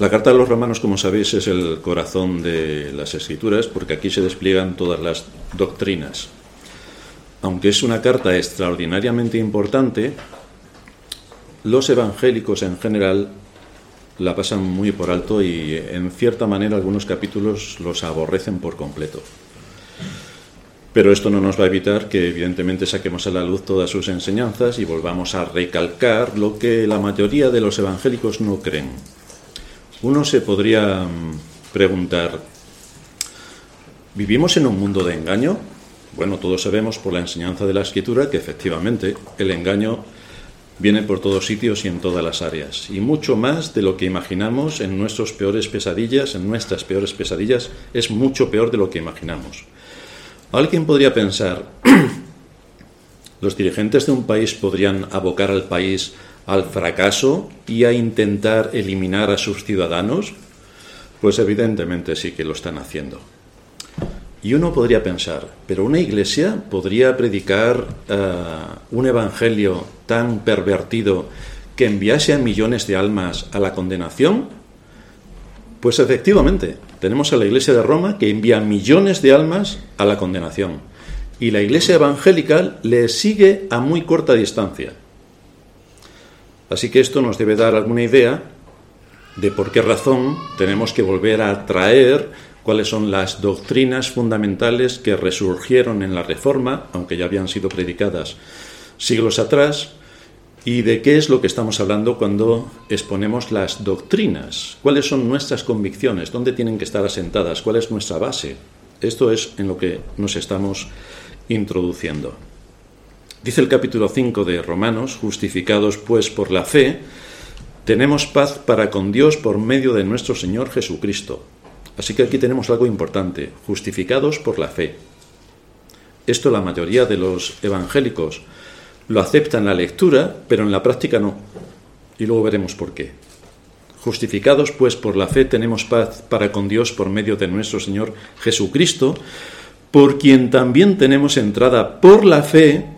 La carta de los romanos, como sabéis, es el corazón de las escrituras porque aquí se despliegan todas las doctrinas. Aunque es una carta extraordinariamente importante, los evangélicos en general la pasan muy por alto y en cierta manera algunos capítulos los aborrecen por completo. Pero esto no nos va a evitar que evidentemente saquemos a la luz todas sus enseñanzas y volvamos a recalcar lo que la mayoría de los evangélicos no creen. Uno se podría mm, preguntar, ¿vivimos en un mundo de engaño? Bueno, todos sabemos por la enseñanza de la escritura que efectivamente el engaño viene por todos sitios y en todas las áreas, y mucho más de lo que imaginamos en nuestras peores pesadillas, en nuestras peores pesadillas, es mucho peor de lo que imaginamos. Alguien podría pensar, los dirigentes de un país podrían abocar al país al fracaso y a intentar eliminar a sus ciudadanos? Pues evidentemente sí que lo están haciendo. Y uno podría pensar, pero una iglesia podría predicar eh, un evangelio tan pervertido que enviase a millones de almas a la condenación? Pues efectivamente, tenemos a la iglesia de Roma que envía millones de almas a la condenación. Y la iglesia evangélica le sigue a muy corta distancia. Así que esto nos debe dar alguna idea de por qué razón tenemos que volver a traer cuáles son las doctrinas fundamentales que resurgieron en la Reforma, aunque ya habían sido predicadas siglos atrás, y de qué es lo que estamos hablando cuando exponemos las doctrinas, cuáles son nuestras convicciones, dónde tienen que estar asentadas, cuál es nuestra base. Esto es en lo que nos estamos introduciendo. Dice el capítulo 5 de Romanos, justificados pues por la fe, tenemos paz para con Dios por medio de nuestro Señor Jesucristo. Así que aquí tenemos algo importante, justificados por la fe. Esto la mayoría de los evangélicos lo aceptan en la lectura, pero en la práctica no. Y luego veremos por qué. Justificados pues por la fe tenemos paz para con Dios por medio de nuestro Señor Jesucristo, por quien también tenemos entrada por la fe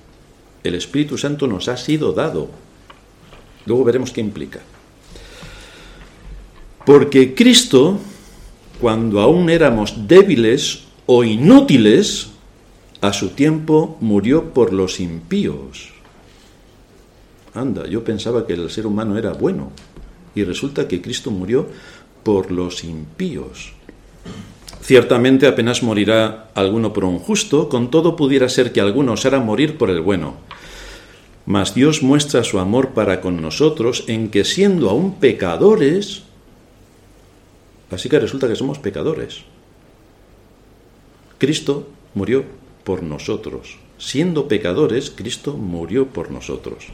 El Espíritu Santo nos ha sido dado. Luego veremos qué implica. Porque Cristo, cuando aún éramos débiles o inútiles, a su tiempo murió por los impíos. Anda, yo pensaba que el ser humano era bueno y resulta que Cristo murió por los impíos. Ciertamente apenas morirá alguno por un justo, con todo pudiera ser que alguno osara morir por el bueno. Mas Dios muestra su amor para con nosotros en que siendo aún pecadores, así que resulta que somos pecadores. Cristo murió por nosotros. Siendo pecadores, Cristo murió por nosotros.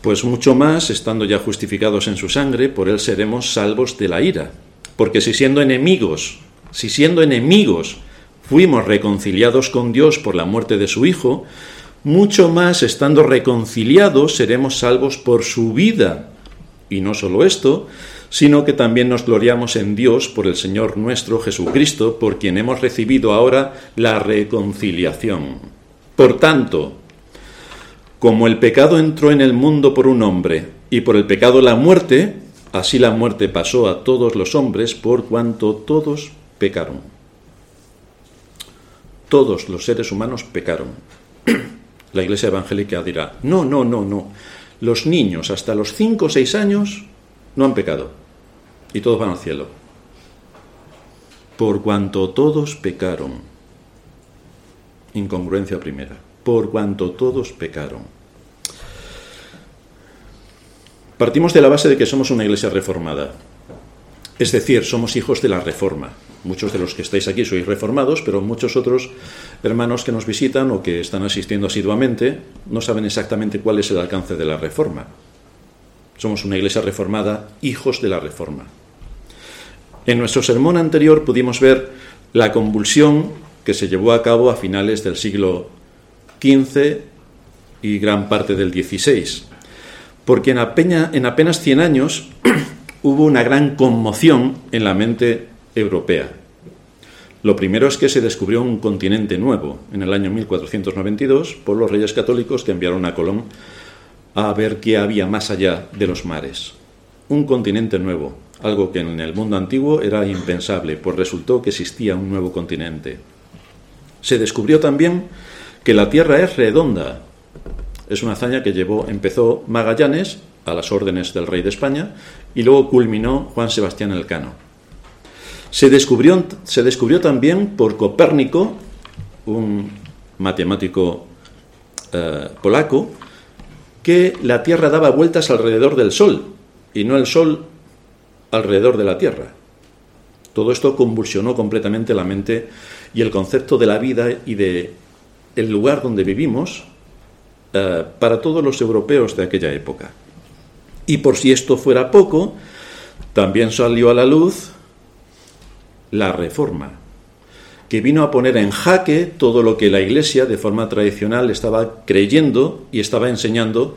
Pues mucho más, estando ya justificados en su sangre, por él seremos salvos de la ira. Porque si siendo enemigos si siendo enemigos fuimos reconciliados con Dios por la muerte de su Hijo, mucho más estando reconciliados seremos salvos por su vida. Y no solo esto, sino que también nos gloriamos en Dios por el Señor nuestro Jesucristo, por quien hemos recibido ahora la reconciliación. Por tanto, como el pecado entró en el mundo por un hombre, y por el pecado la muerte, así la muerte pasó a todos los hombres por cuanto todos pecaron. Todos los seres humanos pecaron. La Iglesia Evangélica dirá, no, no, no, no. Los niños hasta los 5 o 6 años no han pecado y todos van al cielo. Por cuanto todos pecaron. Incongruencia primera. Por cuanto todos pecaron. Partimos de la base de que somos una iglesia reformada. Es decir, somos hijos de la reforma. Muchos de los que estáis aquí sois reformados, pero muchos otros hermanos que nos visitan o que están asistiendo asiduamente no saben exactamente cuál es el alcance de la reforma. Somos una iglesia reformada, hijos de la reforma. En nuestro sermón anterior pudimos ver la convulsión que se llevó a cabo a finales del siglo XV y gran parte del XVI, porque en, en apenas 100 años hubo una gran conmoción en la mente europea. Lo primero es que se descubrió un continente nuevo en el año 1492 por los reyes católicos que enviaron a Colón a ver qué había más allá de los mares. Un continente nuevo, algo que en el mundo antiguo era impensable, pues resultó que existía un nuevo continente. Se descubrió también que la Tierra es redonda. Es una hazaña que llevó, empezó Magallanes a las órdenes del rey de España y luego culminó Juan Sebastián Elcano. Se descubrió, se descubrió también por Copérnico, un matemático eh, polaco, que la Tierra daba vueltas alrededor del Sol y no el Sol alrededor de la Tierra. Todo esto convulsionó completamente la mente y el concepto de la vida y de el lugar donde vivimos eh, para todos los europeos de aquella época. Y por si esto fuera poco, también salió a la luz la reforma, que vino a poner en jaque todo lo que la Iglesia de forma tradicional estaba creyendo y estaba enseñando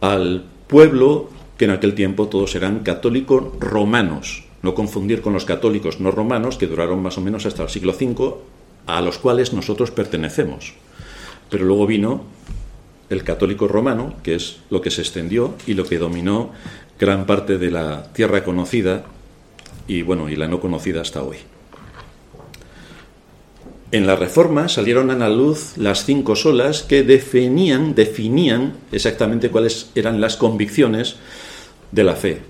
al pueblo que en aquel tiempo todos eran católicos romanos, no confundir con los católicos no romanos que duraron más o menos hasta el siglo V, a los cuales nosotros pertenecemos. Pero luego vino el católico romano, que es lo que se extendió y lo que dominó gran parte de la tierra conocida y bueno, y la no conocida hasta hoy. En la Reforma salieron a la luz las cinco solas que definían, definían exactamente cuáles eran las convicciones de la fe.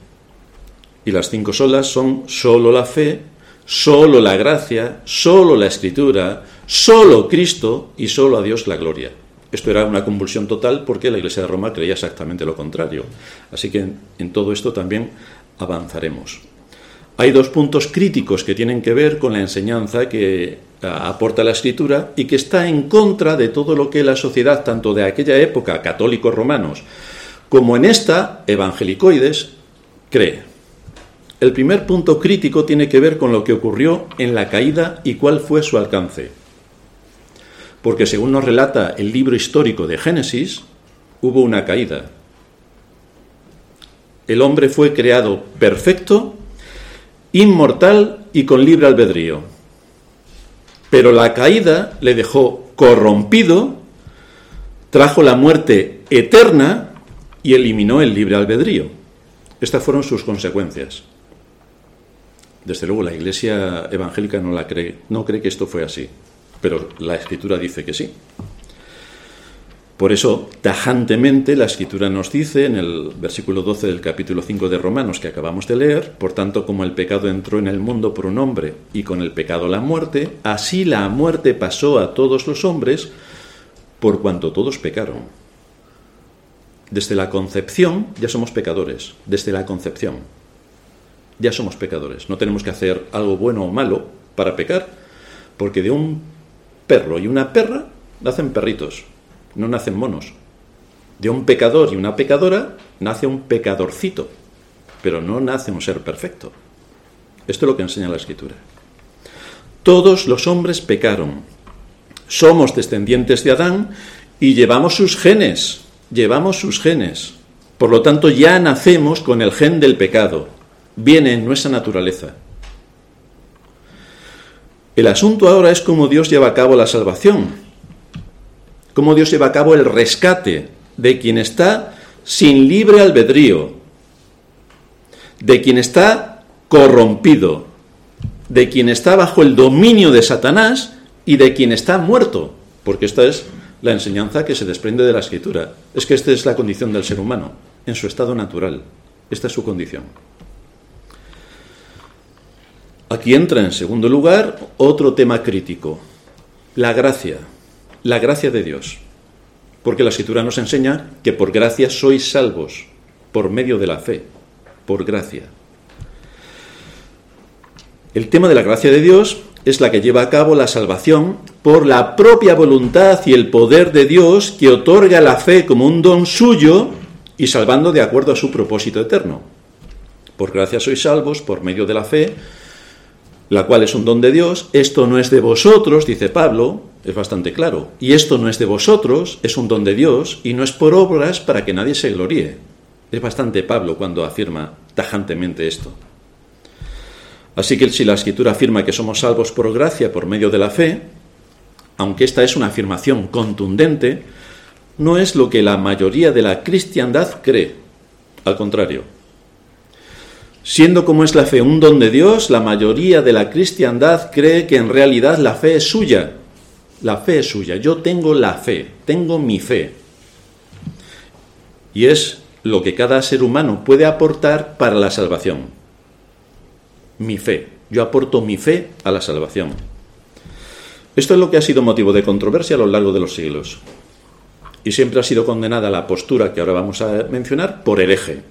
Y las cinco solas son solo la fe, solo la gracia, solo la escritura, solo Cristo y solo a Dios la gloria. Esto era una convulsión total porque la Iglesia de Roma creía exactamente lo contrario. Así que en, todo esto también avanzaremos. Hay dos puntos críticos que tienen que ver con la enseñanza que aporta la escritura y que está en contra de todo lo que la sociedad, tanto de aquella época, católicos romanos, como en esta, evangelicoides, cree. El primer punto crítico tiene que ver con lo que ocurrió en la caída y cuál fue su alcance. Porque según nos relata el libro histórico de Génesis, hubo una caída. El hombre fue creado perfecto, inmortal y con libre albedrío. Pero la caída le dejó corrompido, trajo la muerte eterna y eliminó el libre albedrío. Estas fueron sus consecuencias. Desde luego la Iglesia evangélica no, la cree, no cree que esto fue así, pero la Escritura dice que sí. Por eso, tajantemente, la Escritura nos dice en el versículo 12 del capítulo 5 de Romanos que acabamos de leer, por tanto, como el pecado entró en el mundo por un hombre y con el pecado la muerte, así la muerte pasó a todos los hombres por cuanto todos pecaron. Desde la concepción ya somos pecadores, desde la concepción ya somos pecadores. No tenemos que hacer algo bueno o malo para pecar, porque de un perro y una perra nacen perritos, no nacen monos. De un pecador y una pecadora nace un pecadorcito, pero no nace un ser perfecto. Esto es lo que enseña la escritura. Todos los hombres pecaron. Somos descendientes de Adán y llevamos sus genes, llevamos sus genes. Por lo tanto, ya nacemos con el gen del pecado viene en nuestra naturaleza. El asunto ahora es cómo Dios lleva a cabo la salvación, cómo Dios lleva a cabo el rescate de quien está sin libre albedrío, de quien está corrompido, de quien está bajo el dominio de Satanás y de quien está muerto, porque esta es la enseñanza que se desprende de la escritura. Es que esta es la condición del ser humano, en su estado natural. Esta es su condición. Aquí entra en segundo lugar otro tema crítico, la gracia, la gracia de Dios. Porque la escritura nos enseña que por gracia sois salvos, por medio de la fe, por gracia. El tema de la gracia de Dios es la que lleva a cabo la salvación por la propia voluntad y el poder de Dios que otorga la fe como un don suyo y salvando de acuerdo a su propósito eterno. Por gracia sois salvos por medio de la fe, la cual es un don de Dios, esto no es de vosotros, dice Pablo, es bastante claro, y esto no es de vosotros, es un don de Dios, y no es por obras para que nadie se gloríe. Es bastante Pablo cuando afirma tajantemente esto. Así que si la escritura afirma que somos salvos por gracia por medio de la fe, aunque esta es una afirmación contundente, no es lo que la mayoría de la cristiandad cree. Al contrario, Siendo como es la fe un don de Dios, la mayoría de la cristiandad cree que en realidad la fe es suya. La fe es suya. Yo tengo la fe, tengo mi fe. Y es lo que cada ser humano puede aportar para la salvación. Mi fe. Yo aporto mi fe a la salvación. Esto es lo que ha sido motivo de controversia a lo largo de los siglos. Y siempre ha sido condenada la postura que ahora vamos a mencionar por hereje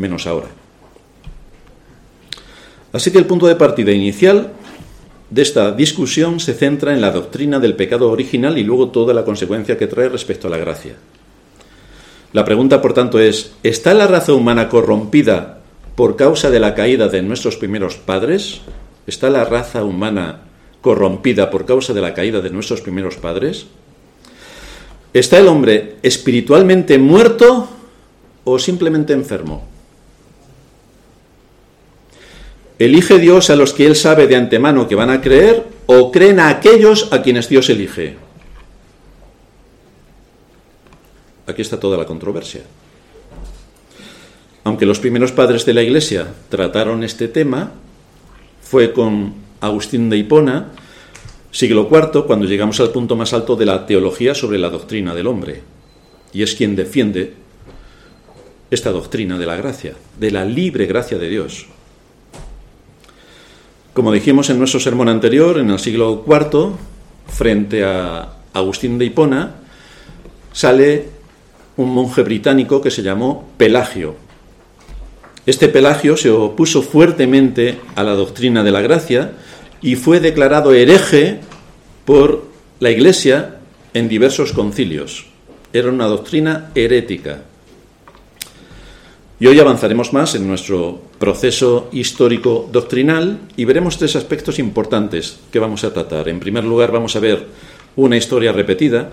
menos ahora. Así que el punto de partida inicial de esta discusión se centra en la doctrina del pecado original y luego toda la consecuencia que trae respecto a la gracia. La pregunta, por tanto, es, ¿está la raza humana corrompida por causa de la caída de nuestros primeros padres? ¿Está la raza humana corrompida por causa de la caída de nuestros primeros padres? ¿Está el hombre espiritualmente muerto o simplemente enfermo? ¿Elige Dios a los que Él sabe de antemano que van a creer o creen a aquellos a quienes Dios elige? Aquí está toda la controversia. Aunque los primeros padres de la Iglesia trataron este tema, fue con Agustín de Hipona, siglo IV, cuando llegamos al punto más alto de la teología sobre la doctrina del hombre. Y es quien defiende esta doctrina de la gracia, de la libre gracia de Dios. Como dijimos en nuestro sermón anterior, en el siglo IV, frente a Agustín de Hipona, sale un monje británico que se llamó Pelagio. Este Pelagio se opuso fuertemente a la doctrina de la gracia y fue declarado hereje por la Iglesia en diversos concilios. Era una doctrina herética. Y hoy avanzaremos más en nuestro proceso histórico doctrinal y veremos tres aspectos importantes que vamos a tratar. En primer lugar, vamos a ver una historia repetida.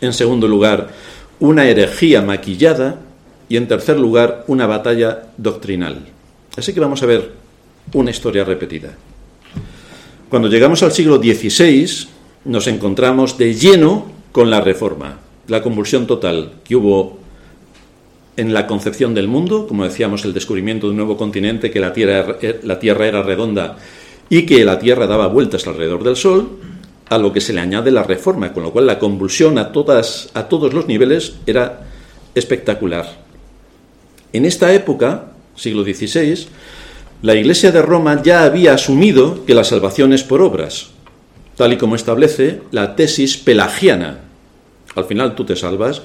En segundo lugar, una herejía maquillada. Y en tercer lugar, una batalla doctrinal. Así que vamos a ver una historia repetida. Cuando llegamos al siglo XVI, nos encontramos de lleno con la reforma, la convulsión total que hubo en la concepción del mundo, como decíamos, el descubrimiento de un nuevo continente, que la Tierra, la tierra era redonda y que la Tierra daba vueltas alrededor del Sol, a lo que se le añade la reforma, con lo cual la convulsión a, todas, a todos los niveles era espectacular. En esta época, siglo XVI, la Iglesia de Roma ya había asumido que la salvación es por obras, tal y como establece la tesis pelagiana. Al final tú te salvas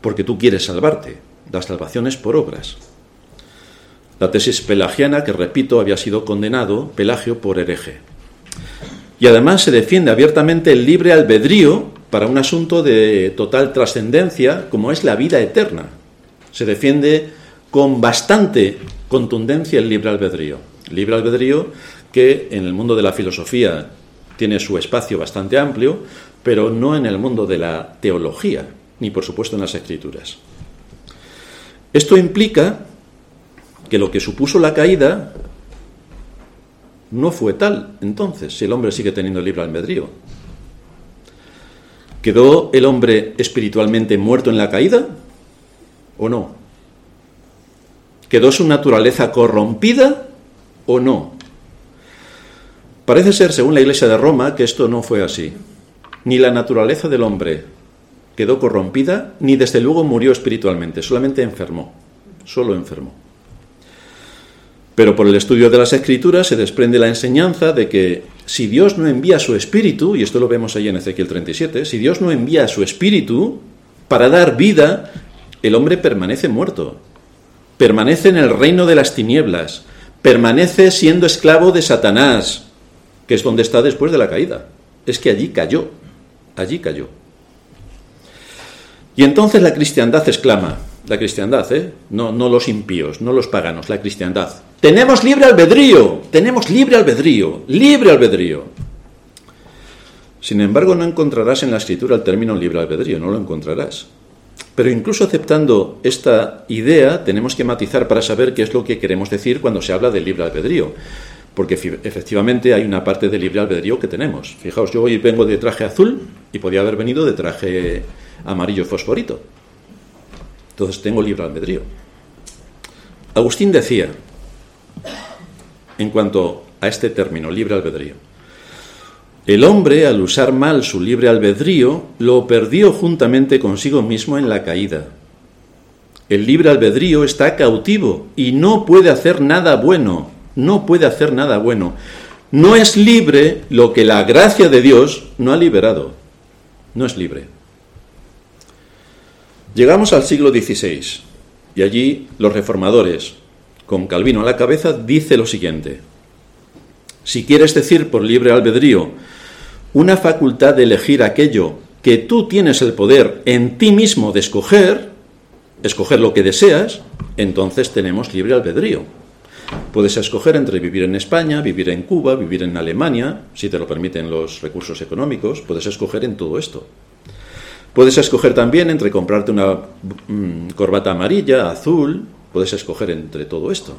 porque tú quieres salvarte la salvación es por obras. La tesis pelagiana, que repito, había sido condenado Pelagio por hereje. Y además se defiende abiertamente el libre albedrío para un asunto de total trascendencia como es la vida eterna. Se defiende con bastante contundencia el libre albedrío. libre albedrío que en el mundo de la filosofía tiene su espacio bastante amplio, pero no en el mundo de la teología, ni por supuesto en las escrituras. Esto implica que lo que supuso la caída no fue tal entonces, si el hombre sigue teniendo libre albedrío. ¿Quedó el hombre espiritualmente muerto en la caída o no? ¿Quedó su naturaleza corrompida o no? Parece ser, según la Iglesia de Roma, que esto no fue así. Ni la naturaleza del hombre quedó corrompida, ni desde luego murió espiritualmente, solamente enfermó, solo enfermó. Pero por el estudio de las escrituras se desprende la enseñanza de que si Dios no envía su espíritu, y esto lo vemos ahí en Ezequiel 37, si Dios no envía su espíritu para dar vida, el hombre permanece muerto, permanece en el reino de las tinieblas, permanece siendo esclavo de Satanás, que es donde está después de la caída. Es que allí cayó, allí cayó. Y entonces la cristiandad exclama, la cristiandad, ¿eh? no, no los impíos, no los paganos, la cristiandad. Tenemos libre albedrío, tenemos libre albedrío, libre albedrío. Sin embargo, no encontrarás en la escritura el término libre albedrío, no lo encontrarás. Pero incluso aceptando esta idea, tenemos que matizar para saber qué es lo que queremos decir cuando se habla de libre albedrío. Porque efectivamente hay una parte de libre albedrío que tenemos. Fijaos, yo hoy vengo de traje azul y podía haber venido de traje amarillo fosforito. Entonces tengo libre albedrío. Agustín decía, en cuanto a este término, libre albedrío, el hombre, al usar mal su libre albedrío, lo perdió juntamente consigo mismo en la caída. El libre albedrío está cautivo y no puede hacer nada bueno, no puede hacer nada bueno. No es libre lo que la gracia de Dios no ha liberado. No es libre. Llegamos al siglo XVI y allí los reformadores, con Calvino a la cabeza, dice lo siguiente. Si quieres decir por libre albedrío una facultad de elegir aquello que tú tienes el poder en ti mismo de escoger, escoger lo que deseas, entonces tenemos libre albedrío. Puedes escoger entre vivir en España, vivir en Cuba, vivir en Alemania, si te lo permiten los recursos económicos, puedes escoger en todo esto. Puedes escoger también entre comprarte una mm, corbata amarilla, azul, puedes escoger entre todo esto.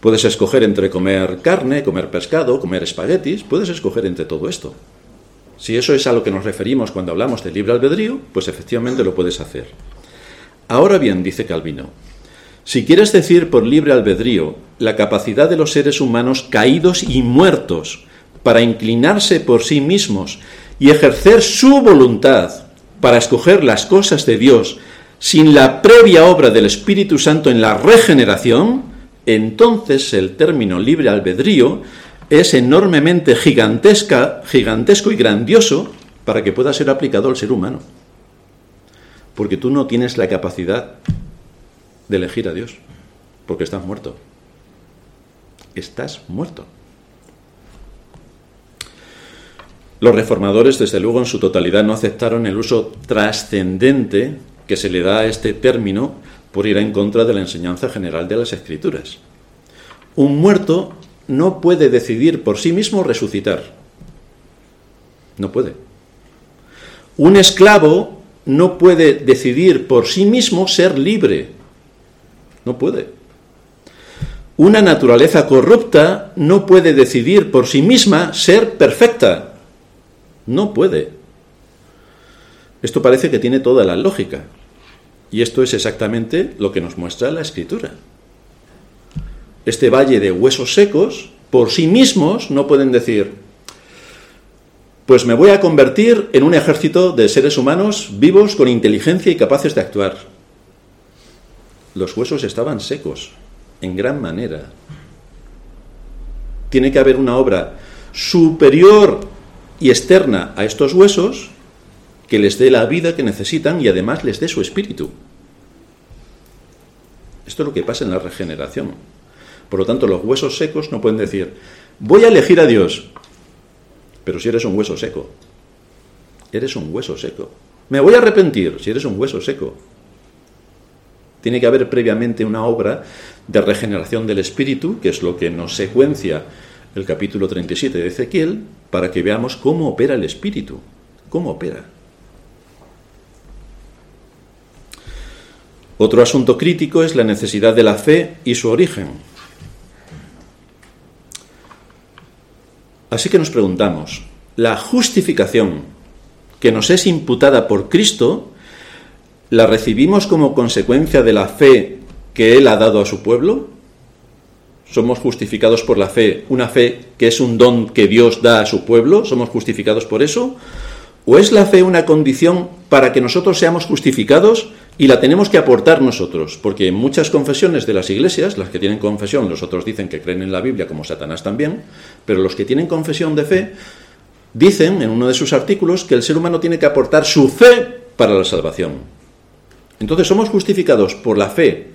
Puedes escoger entre comer carne, comer pescado, comer espaguetis, puedes escoger entre todo esto. Si eso es a lo que nos referimos cuando hablamos de libre albedrío, pues efectivamente lo puedes hacer. Ahora bien, dice Calvino, si quieres decir por libre albedrío la capacidad de los seres humanos caídos y muertos para inclinarse por sí mismos y ejercer su voluntad para escoger las cosas de Dios sin la previa obra del Espíritu Santo en la regeneración, entonces el término libre albedrío es enormemente gigantesca, gigantesco y grandioso para que pueda ser aplicado al ser humano. Porque tú no tienes la capacidad de elegir a Dios, porque estás muerto. Estás muerto. Los reformadores, desde luego, en su totalidad no aceptaron el uso trascendente que se le da a este término por ir en contra de la enseñanza general de las Escrituras. Un muerto no puede decidir por sí mismo resucitar. No puede. Un esclavo no puede decidir por sí mismo ser libre. No puede. Una naturaleza corrupta no puede decidir por sí misma ser perfecta. No puede. Esto parece que tiene toda la lógica. Y esto es exactamente lo que nos muestra la escritura. Este valle de huesos secos, por sí mismos, no pueden decir, pues me voy a convertir en un ejército de seres humanos vivos con inteligencia y capaces de actuar. Los huesos estaban secos, en gran manera. Tiene que haber una obra superior y externa a estos huesos que les dé la vida que necesitan y además les dé su espíritu. Esto es lo que pasa en la regeneración. Por lo tanto, los huesos secos no pueden decir, voy a elegir a Dios, pero si eres un hueso seco, eres un hueso seco. Me voy a arrepentir si eres un hueso seco. Tiene que haber previamente una obra de regeneración del espíritu, que es lo que nos secuencia el capítulo 37 de Ezequiel para que veamos cómo opera el Espíritu, cómo opera. Otro asunto crítico es la necesidad de la fe y su origen. Así que nos preguntamos, ¿la justificación que nos es imputada por Cristo la recibimos como consecuencia de la fe que Él ha dado a su pueblo? Somos justificados por la fe, una fe que es un don que Dios da a su pueblo, somos justificados por eso, o es la fe una condición para que nosotros seamos justificados y la tenemos que aportar nosotros, porque en muchas confesiones de las iglesias, las que tienen confesión, los otros dicen que creen en la Biblia como Satanás también, pero los que tienen confesión de fe dicen en uno de sus artículos que el ser humano tiene que aportar su fe para la salvación. Entonces somos justificados por la fe,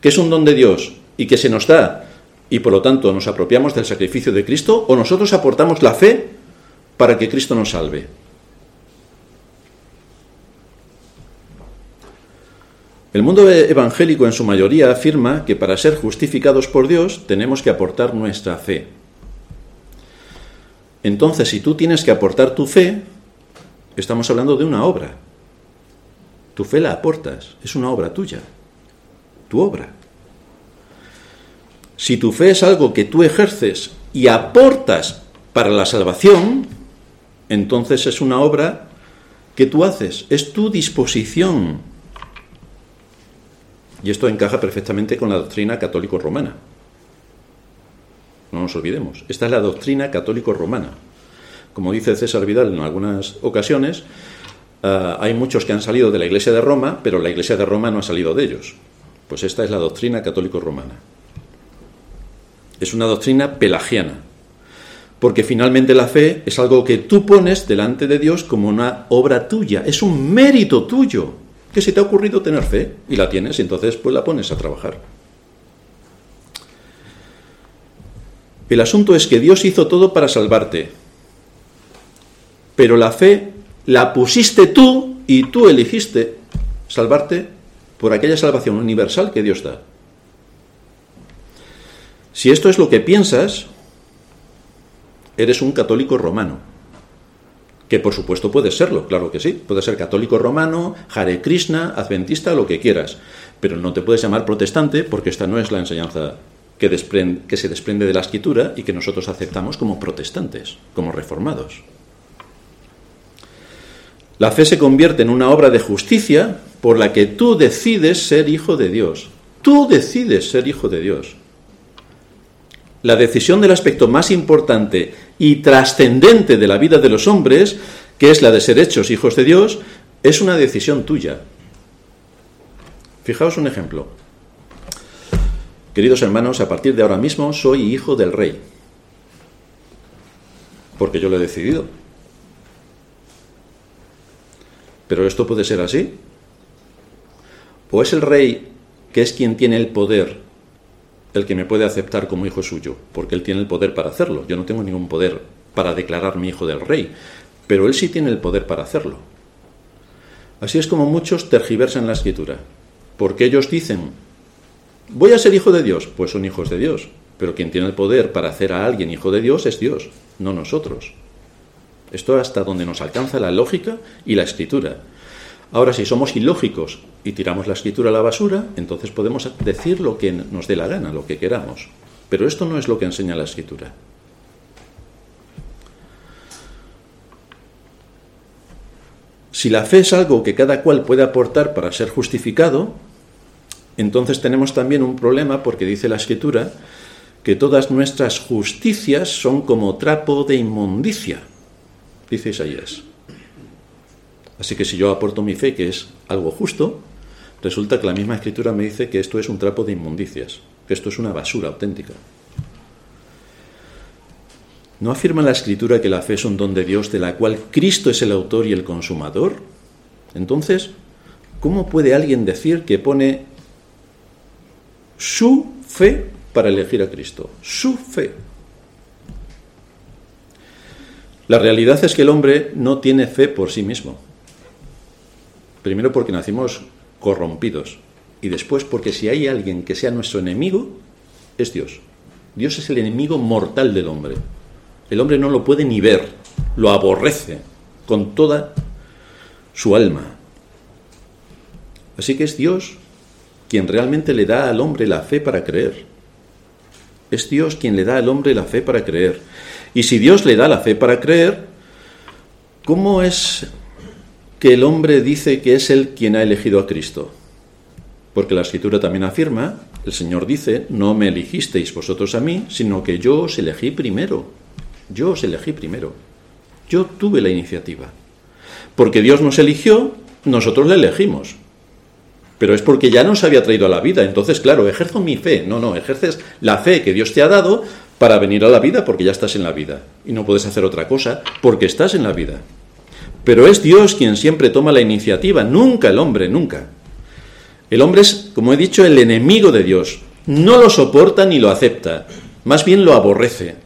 que es un don de Dios y que se nos da y por lo tanto nos apropiamos del sacrificio de Cristo o nosotros aportamos la fe para que Cristo nos salve. El mundo evangélico en su mayoría afirma que para ser justificados por Dios tenemos que aportar nuestra fe. Entonces, si tú tienes que aportar tu fe, estamos hablando de una obra. Tu fe la aportas, es una obra tuya, tu obra. Si tu fe es algo que tú ejerces y aportas para la salvación, entonces es una obra que tú haces, es tu disposición. Y esto encaja perfectamente con la doctrina católico-romana. No nos olvidemos, esta es la doctrina católico-romana. Como dice César Vidal en algunas ocasiones, ah, hay muchos que han salido de la Iglesia de Roma, pero la Iglesia de Roma no ha salido de ellos. Pues esta es la doctrina católico-romana. Es una doctrina pelagiana, porque finalmente la fe es algo que tú pones delante de Dios como una obra tuya, es un mérito tuyo, que se te ha ocurrido tener fe y la tienes entonces pues la pones a trabajar. El asunto es que Dios hizo todo para salvarte, pero la fe la pusiste tú y tú elegiste salvarte por aquella salvación universal que Dios da. Si esto es lo que piensas, eres un católico romano. Que por supuesto puedes serlo, claro que sí. Puedes ser católico romano, Hare Krishna, adventista, lo que quieras. Pero no te puedes llamar protestante porque esta no es la enseñanza que, que se desprende de la escritura y que nosotros aceptamos como protestantes, como reformados. La fe se convierte en una obra de justicia por la que tú decides ser hijo de Dios. Tú decides ser hijo de Dios la decisión del aspecto más importante y trascendente de la vida de los hombres, que es la de ser hechos hijos de Dios, es una decisión tuya. Fijaos un ejemplo. Queridos hermanos, a partir de ahora mismo soy hijo del rey, porque yo lo he decidido. Pero esto puede ser así. ¿O es el rey que es quien tiene el poder el que me puede aceptar como hijo suyo, porque él tiene el poder para hacerlo. Yo no tengo ningún poder para declarar mi hijo del rey, pero él sí tiene el poder para hacerlo. Así es como muchos tergiversan la escritura, porque ellos dicen, voy a ser hijo de Dios, pues son hijos de Dios, pero quien tiene el poder para hacer a alguien hijo de Dios es Dios, no nosotros. Esto hasta donde nos alcanza la lógica y la escritura. Ahora, si somos ilógicos y tiramos la escritura a la basura, entonces podemos decir lo que nos dé la gana, lo que queramos. Pero esto no es lo que enseña la escritura. Si la fe es algo que cada cual puede aportar para ser justificado, entonces tenemos también un problema porque dice la escritura que todas nuestras justicias son como trapo de inmundicia, dice Isaías. Así que si yo aporto mi fe, que es algo justo, resulta que la misma escritura me dice que esto es un trapo de inmundicias, que esto es una basura auténtica. ¿No afirma la escritura que la fe es un don de Dios de la cual Cristo es el autor y el consumador? Entonces, ¿cómo puede alguien decir que pone su fe para elegir a Cristo? Su fe. La realidad es que el hombre no tiene fe por sí mismo. Primero porque nacimos corrompidos y después porque si hay alguien que sea nuestro enemigo, es Dios. Dios es el enemigo mortal del hombre. El hombre no lo puede ni ver, lo aborrece con toda su alma. Así que es Dios quien realmente le da al hombre la fe para creer. Es Dios quien le da al hombre la fe para creer. Y si Dios le da la fe para creer, ¿cómo es que el hombre dice que es él quien ha elegido a Cristo. Porque la escritura también afirma, el Señor dice, no me elegisteis vosotros a mí, sino que yo os elegí primero. Yo os elegí primero. Yo tuve la iniciativa. Porque Dios nos eligió, nosotros le elegimos. Pero es porque ya nos había traído a la vida. Entonces, claro, ejerzo mi fe. No, no, ejerces la fe que Dios te ha dado para venir a la vida porque ya estás en la vida. Y no puedes hacer otra cosa porque estás en la vida. Pero es Dios quien siempre toma la iniciativa, nunca el hombre, nunca. El hombre es, como he dicho, el enemigo de Dios. No lo soporta ni lo acepta, más bien lo aborrece.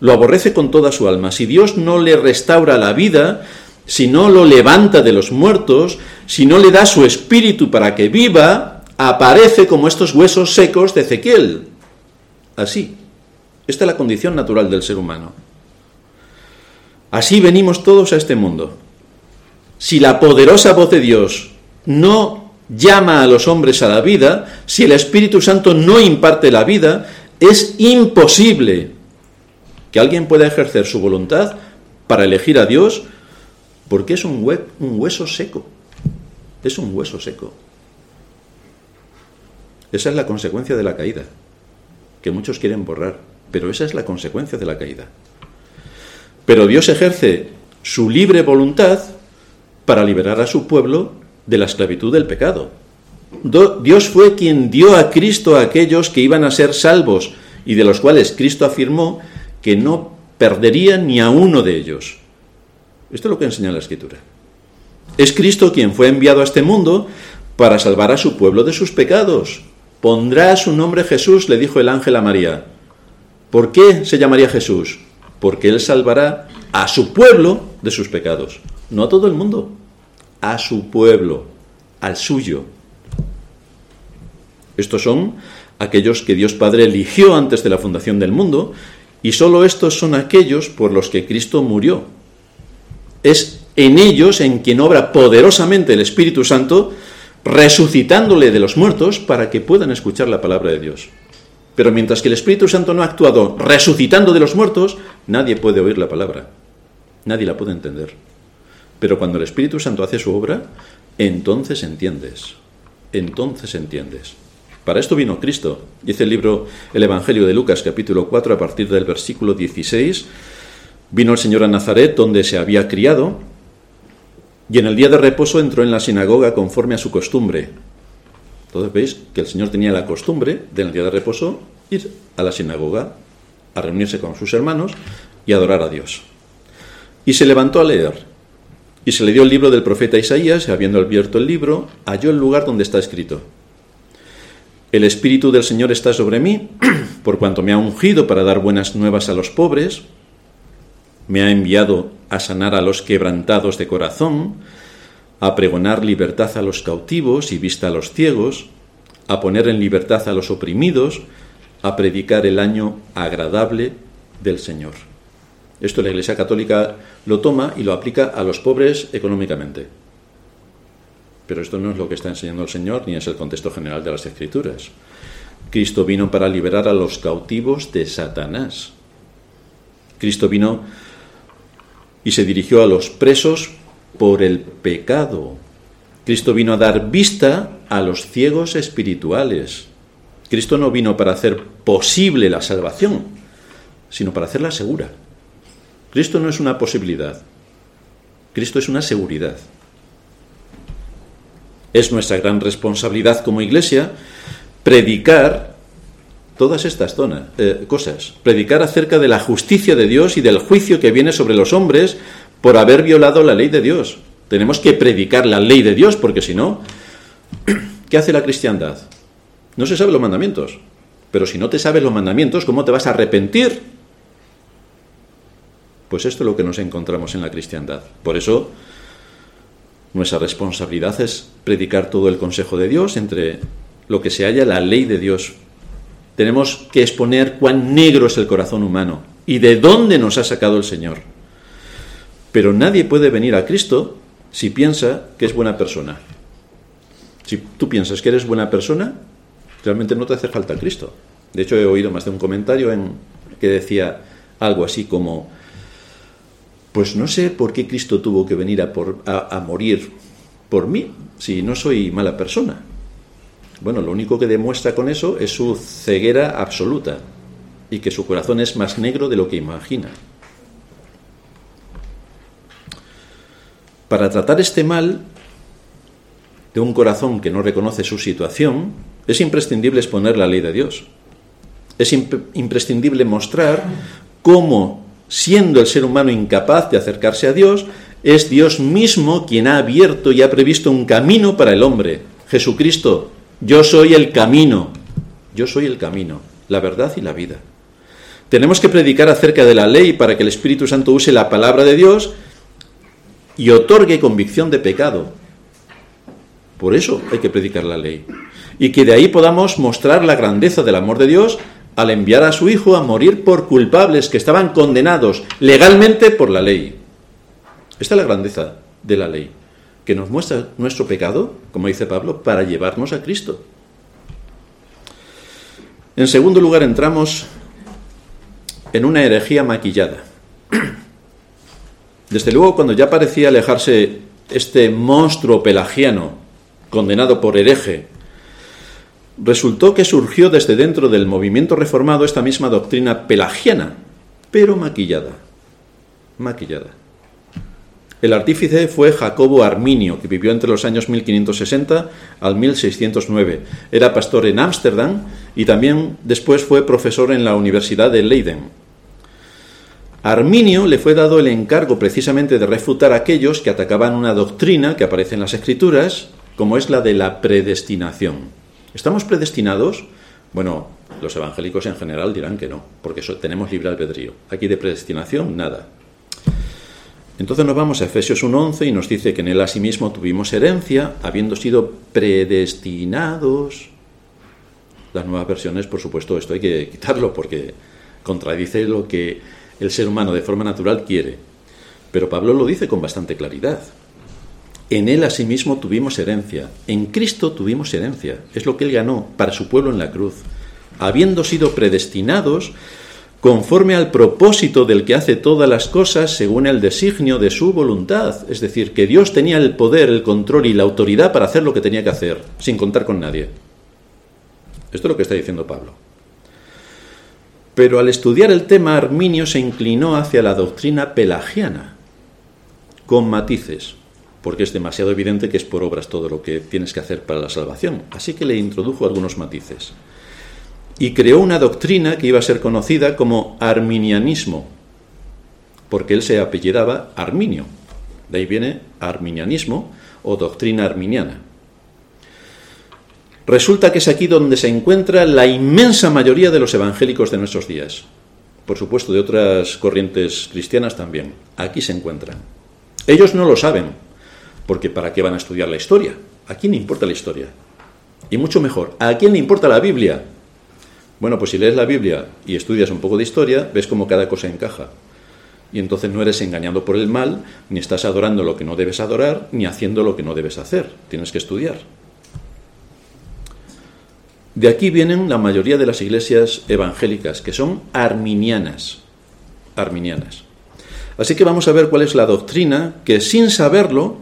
Lo aborrece con toda su alma. Si Dios no le restaura la vida, si no lo levanta de los muertos, si no le da su espíritu para que viva, aparece como estos huesos secos de Ezequiel. Así. Esta es la condición natural del ser humano. Así venimos todos a este mundo. Si la poderosa voz de Dios no llama a los hombres a la vida, si el Espíritu Santo no imparte la vida, es imposible que alguien pueda ejercer su voluntad para elegir a Dios porque es un, un hueso seco. Es un hueso seco. Esa es la consecuencia de la caída, que muchos quieren borrar, pero esa es la consecuencia de la caída. Pero Dios ejerce su libre voluntad para liberar a su pueblo de la esclavitud del pecado. Dios fue quien dio a Cristo a aquellos que iban a ser salvos y de los cuales Cristo afirmó que no perdería ni a uno de ellos. Esto es lo que enseña la Escritura. Es Cristo quien fue enviado a este mundo para salvar a su pueblo de sus pecados. Pondrá su nombre Jesús, le dijo el ángel a María. ¿Por qué se llamaría Jesús? Porque Él salvará a su pueblo de sus pecados. No a todo el mundo, a su pueblo, al suyo. Estos son aquellos que Dios Padre eligió antes de la fundación del mundo y solo estos son aquellos por los que Cristo murió, es en ellos en quien obra poderosamente el Espíritu Santo, resucitándole de los muertos para que puedan escuchar la palabra de Dios. Pero mientras que el Espíritu Santo no ha actuado resucitando de los muertos, nadie puede oír la palabra, nadie la puede entender. Pero cuando el Espíritu Santo hace su obra, entonces entiendes, entonces entiendes. Para esto vino Cristo. Dice el libro, el Evangelio de Lucas capítulo 4 a partir del versículo 16 Vino el Señor a Nazaret, donde se había criado, y en el día de reposo entró en la sinagoga conforme a su costumbre. Entonces veis que el Señor tenía la costumbre de en el día de reposo ir a la sinagoga a reunirse con sus hermanos y adorar a Dios. Y se levantó a leer. Y se le dio el libro del profeta Isaías, y habiendo abierto el libro, halló el lugar donde está escrito. El Espíritu del Señor está sobre mí, por cuanto me ha ungido para dar buenas nuevas a los pobres, me ha enviado a sanar a los quebrantados de corazón, a pregonar libertad a los cautivos y vista a los ciegos, a poner en libertad a los oprimidos, a predicar el año agradable del Señor. Esto la Iglesia Católica lo toma y lo aplica a los pobres económicamente. Pero esto no es lo que está enseñando el Señor ni es el contexto general de las Escrituras. Cristo vino para liberar a los cautivos de Satanás. Cristo vino y se dirigió a los presos por el pecado. Cristo vino a dar vista a los ciegos espirituales. Cristo no vino para hacer posible la salvación, sino para hacerla segura. Cristo no es una posibilidad, Cristo es una seguridad. Es nuestra gran responsabilidad como iglesia predicar todas estas zonas, eh, cosas. Predicar acerca de la justicia de Dios y del juicio que viene sobre los hombres por haber violado la ley de Dios. Tenemos que predicar la ley de Dios, porque si no, ¿qué hace la cristiandad? No se sabe los mandamientos. Pero si no te sabes los mandamientos, ¿cómo te vas a arrepentir? Pues esto es lo que nos encontramos en la cristiandad. Por eso, nuestra responsabilidad es predicar todo el consejo de Dios entre lo que se halla la ley de Dios tenemos que exponer cuán negro es el corazón humano y de dónde nos ha sacado el Señor. Pero nadie puede venir a Cristo si piensa que es buena persona. Si tú piensas que eres buena persona, realmente no te hace falta Cristo. De hecho, he oído más de un comentario en que decía algo así como, pues no sé por qué Cristo tuvo que venir a, por, a morir por mí, si no soy mala persona. Bueno, lo único que demuestra con eso es su ceguera absoluta y que su corazón es más negro de lo que imagina. Para tratar este mal de un corazón que no reconoce su situación, es imprescindible exponer la ley de Dios. Es imprescindible mostrar cómo, siendo el ser humano incapaz de acercarse a Dios, es Dios mismo quien ha abierto y ha previsto un camino para el hombre. Jesucristo, yo soy el camino, yo soy el camino, la verdad y la vida. Tenemos que predicar acerca de la ley para que el Espíritu Santo use la palabra de Dios y otorgue convicción de pecado. Por eso hay que predicar la ley. Y que de ahí podamos mostrar la grandeza del amor de Dios al enviar a su Hijo a morir por culpables que estaban condenados legalmente por la ley. Esta es la grandeza de la ley, que nos muestra nuestro pecado, como dice Pablo, para llevarnos a Cristo. En segundo lugar, entramos en una herejía maquillada. Desde luego, cuando ya parecía alejarse este monstruo pelagiano, condenado por hereje, resultó que surgió desde dentro del movimiento reformado esta misma doctrina pelagiana, pero maquillada. Maquillada. El artífice fue Jacobo Arminio, que vivió entre los años 1560 al 1609. Era pastor en Ámsterdam y también después fue profesor en la Universidad de Leiden. Arminio le fue dado el encargo precisamente de refutar a aquellos que atacaban una doctrina que aparece en las Escrituras, como es la de la predestinación. ¿Estamos predestinados? Bueno, los evangélicos en general dirán que no, porque tenemos libre albedrío. Aquí de predestinación, nada. Entonces nos vamos a Efesios 1.11 y nos dice que en él asimismo tuvimos herencia, habiendo sido predestinados. Las nuevas versiones, por supuesto, esto hay que quitarlo porque contradice lo que el ser humano de forma natural quiere. Pero Pablo lo dice con bastante claridad. En él asimismo tuvimos herencia. En Cristo tuvimos herencia. Es lo que él ganó para su pueblo en la cruz. Habiendo sido predestinados conforme al propósito del que hace todas las cosas según el designio de su voluntad. Es decir, que Dios tenía el poder, el control y la autoridad para hacer lo que tenía que hacer, sin contar con nadie. Esto es lo que está diciendo Pablo. Pero al estudiar el tema, Arminio se inclinó hacia la doctrina pelagiana, con matices, porque es demasiado evidente que es por obras todo lo que tienes que hacer para la salvación. Así que le introdujo algunos matices y creó una doctrina que iba a ser conocida como arminianismo, porque él se apellidaba Arminio. De ahí viene arminianismo o doctrina arminiana. Resulta que es aquí donde se encuentra la inmensa mayoría de los evangélicos de nuestros días. Por supuesto, de otras corrientes cristianas también. Aquí se encuentran. Ellos no lo saben, porque ¿para qué van a estudiar la historia? ¿A quién le importa la historia? Y mucho mejor, ¿a quién le importa la Biblia? Bueno, pues si lees la Biblia y estudias un poco de historia, ves cómo cada cosa encaja. Y entonces no eres engañado por el mal, ni estás adorando lo que no debes adorar, ni haciendo lo que no debes hacer. Tienes que estudiar. De aquí vienen la mayoría de las iglesias evangélicas, que son arminianas. Arminianas. Así que vamos a ver cuál es la doctrina que sin saberlo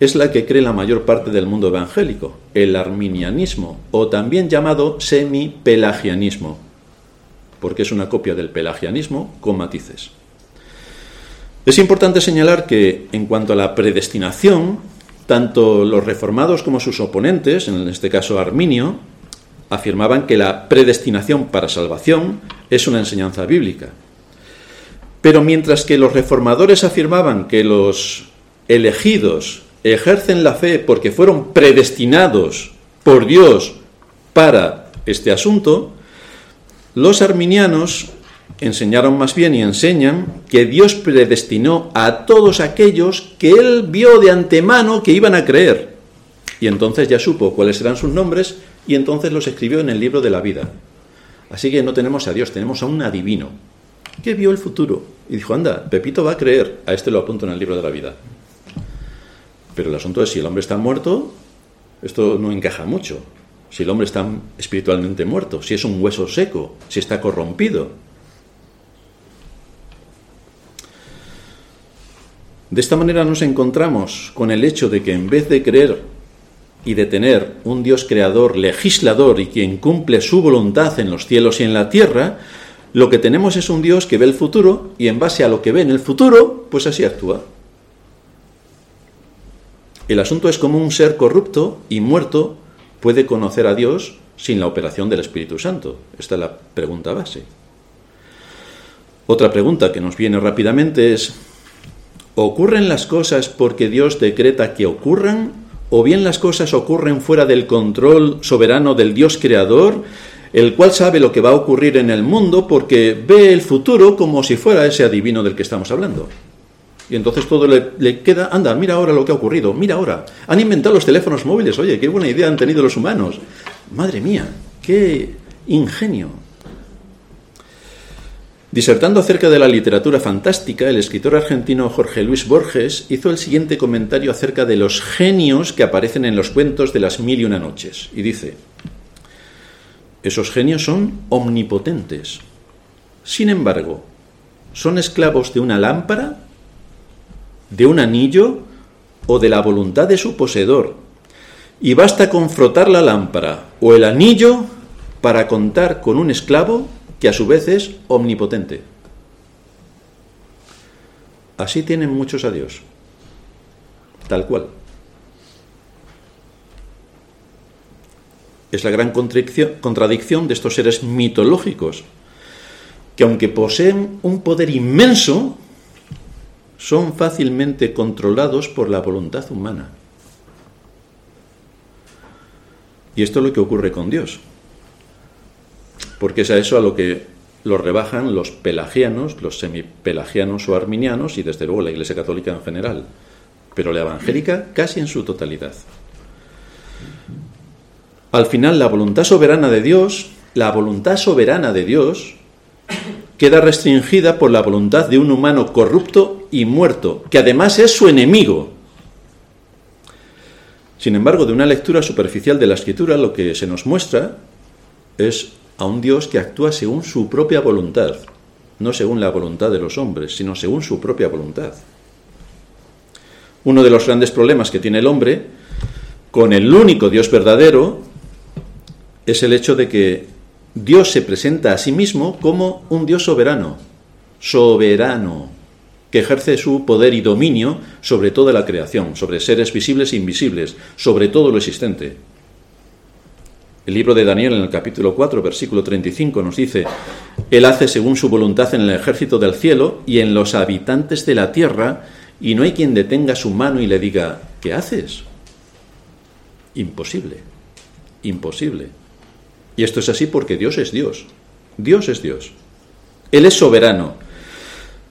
es la que cree la mayor parte del mundo evangélico, el arminianismo, o también llamado semi-pelagianismo, porque es una copia del pelagianismo con matices. Es importante señalar que en cuanto a la predestinación, tanto los reformados como sus oponentes, en este caso Arminio, afirmaban que la predestinación para salvación es una enseñanza bíblica. Pero mientras que los reformadores afirmaban que los elegidos ejercen la fe porque fueron predestinados por Dios para este asunto, los arminianos enseñaron más bien y enseñan que Dios predestinó a todos aquellos que Él vio de antemano que iban a creer. Y entonces ya supo cuáles eran sus nombres y entonces los escribió en el libro de la vida. Así que no tenemos a Dios, tenemos a un adivino que vio el futuro y dijo, anda, Pepito va a creer, a este lo apunto en el libro de la vida. Pero el asunto es si el hombre está muerto, esto no encaja mucho. Si el hombre está espiritualmente muerto, si es un hueso seco, si está corrompido. De esta manera nos encontramos con el hecho de que en vez de creer y de tener un Dios creador, legislador y quien cumple su voluntad en los cielos y en la tierra, lo que tenemos es un Dios que ve el futuro y en base a lo que ve en el futuro, pues así actúa. El asunto es cómo un ser corrupto y muerto puede conocer a Dios sin la operación del Espíritu Santo. Esta es la pregunta base. Otra pregunta que nos viene rápidamente es, ¿ocurren las cosas porque Dios decreta que ocurran? ¿O bien las cosas ocurren fuera del control soberano del Dios creador, el cual sabe lo que va a ocurrir en el mundo porque ve el futuro como si fuera ese adivino del que estamos hablando? Y entonces todo le, queda, anda, mira ahora lo que ha ocurrido, mira ahora, han inventado los teléfonos móviles, oye, qué buena idea han tenido los humanos. Madre mía, qué ingenio. Disertando acerca de la literatura fantástica, el escritor argentino Jorge Luis Borges hizo el siguiente comentario acerca de los genios que aparecen en los cuentos de las mil y una noches. Y dice, esos genios son omnipotentes. Sin embargo, son esclavos de una lámpara, de un anillo o de la voluntad de su poseedor. Y basta con frotar la lámpara o el anillo para contar con un esclavo que a su vez es omnipotente. Así tienen muchos a Dios, tal cual. Es la gran contradicción de estos seres mitológicos, que aunque poseen un poder inmenso, son fácilmente controlados por la voluntad humana. Y esto es lo que ocurre con Dios porque es a eso a lo que lo rebajan los pelagianos, los semipelagianos o arminianos y desde luego la Iglesia Católica en general, pero la evangélica casi en su totalidad. Al final la voluntad soberana de Dios, la voluntad soberana de Dios queda restringida por la voluntad de un humano corrupto y muerto, que además es su enemigo. Sin embargo, de una lectura superficial de la escritura, lo que se nos muestra es a un Dios que actúa según su propia voluntad, no según la voluntad de los hombres, sino según su propia voluntad. Uno de los grandes problemas que tiene el hombre con el único Dios verdadero es el hecho de que Dios se presenta a sí mismo como un Dios soberano, soberano, que ejerce su poder y dominio sobre toda la creación, sobre seres visibles e invisibles, sobre todo lo existente. El libro de Daniel en el capítulo 4, versículo 35 nos dice, Él hace según su voluntad en el ejército del cielo y en los habitantes de la tierra, y no hay quien detenga su mano y le diga, ¿qué haces? Imposible, imposible. Y esto es así porque Dios es Dios, Dios es Dios. Él es soberano.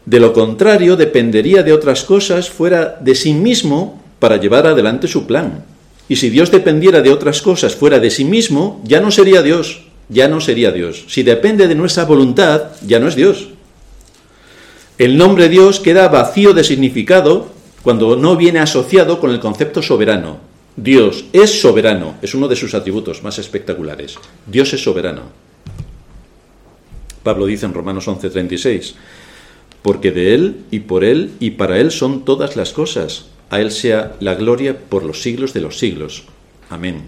De lo contrario, dependería de otras cosas fuera de sí mismo para llevar adelante su plan. Y si Dios dependiera de otras cosas fuera de sí mismo, ya no sería Dios, ya no sería Dios. Si depende de nuestra voluntad, ya no es Dios. El nombre Dios queda vacío de significado cuando no viene asociado con el concepto soberano. Dios es soberano, es uno de sus atributos más espectaculares. Dios es soberano. Pablo dice en Romanos 11:36, porque de Él y por Él y para Él son todas las cosas a Él sea la gloria por los siglos de los siglos. Amén.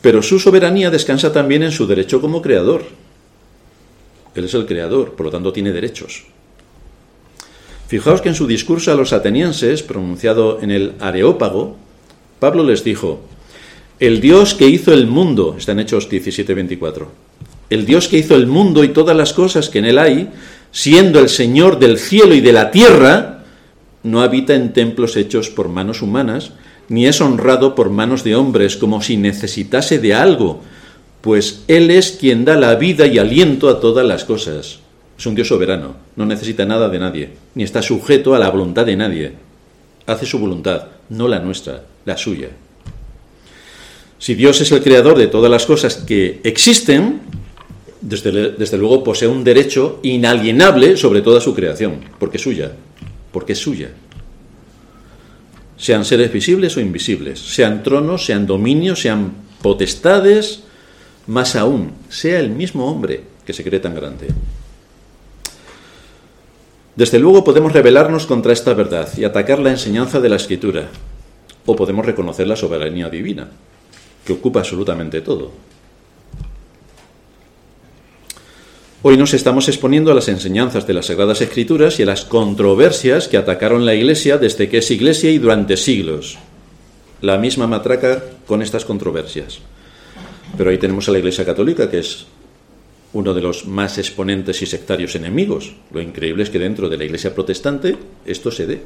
Pero su soberanía descansa también en su derecho como creador. Él es el creador, por lo tanto tiene derechos. Fijaos que en su discurso a los atenienses, pronunciado en el Areópago, Pablo les dijo, el Dios que hizo el mundo, está en Hechos 17:24, el Dios que hizo el mundo y todas las cosas que en él hay, siendo el Señor del cielo y de la tierra, no habita en templos hechos por manos humanas, ni es honrado por manos de hombres como si necesitase de algo, pues Él es quien da la vida y aliento a todas las cosas. Es un Dios soberano, no necesita nada de nadie, ni está sujeto a la voluntad de nadie. Hace su voluntad, no la nuestra, la suya. Si Dios es el creador de todas las cosas que existen, desde, desde luego posee un derecho inalienable sobre toda su creación, porque es suya porque es suya. Sean seres visibles o invisibles, sean tronos, sean dominios, sean potestades, más aún, sea el mismo hombre que se cree tan grande. Desde luego podemos rebelarnos contra esta verdad y atacar la enseñanza de la Escritura, o podemos reconocer la soberanía divina, que ocupa absolutamente todo. Hoy nos estamos exponiendo a las enseñanzas de las Sagradas Escrituras y a las controversias que atacaron la Iglesia desde que es Iglesia y durante siglos. La misma matraca con estas controversias. Pero ahí tenemos a la Iglesia Católica, que es uno de los más exponentes y sectarios enemigos. Lo increíble es que dentro de la Iglesia protestante esto se dé.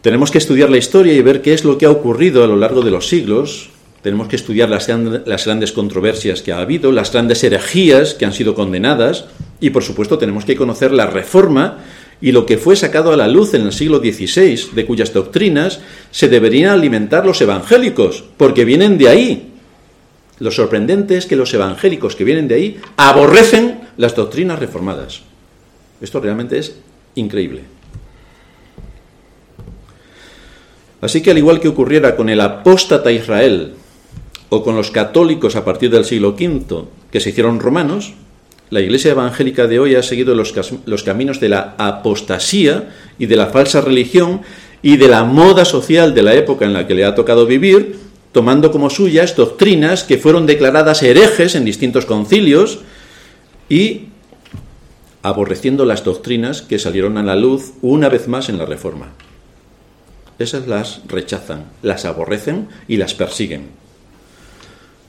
Tenemos que estudiar la historia y ver qué es lo que ha ocurrido a lo largo de los siglos tenemos que estudiar las, grandes controversias que ha habido, las grandes herejías que han sido condenadas Y por supuesto tenemos que conocer la reforma y lo que fue sacado a la luz en el siglo XVI, de cuyas doctrinas se deberían alimentar los evangélicos, porque vienen de ahí. Lo sorprendente es que los evangélicos que vienen de ahí aborrecen las doctrinas reformadas. Esto realmente es increíble. Así que al igual que ocurriera con el apóstata Israel o con los católicos a partir del siglo V que se hicieron romanos, la Iglesia evangélica de hoy ha seguido los, los, caminos de la apostasía y de la falsa religión y de la moda social de la época en la que le ha tocado vivir, tomando como suyas doctrinas que fueron declaradas herejes en distintos concilios y aborreciendo las doctrinas que salieron a la luz una vez más en la Reforma. Esas las rechazan, las aborrecen y las persiguen.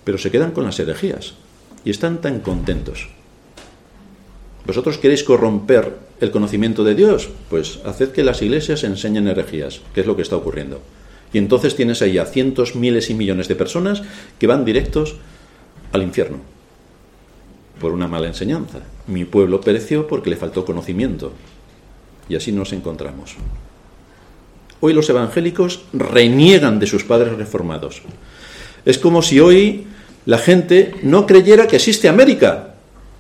Pero se quedan con las herejías y están tan contentos. ¿Vosotros queréis corromper el conocimiento de Dios? Pues haced que las iglesias enseñen herejías, que es lo que está ocurriendo. Y entonces tienes ahí a cientos, miles y millones de personas que van directos al infierno por una mala enseñanza. Mi pueblo pereció porque le faltó conocimiento. Y así nos encontramos. Hoy los evangélicos reniegan de sus padres reformados. Es como si hoy la gente no creyera que existe América.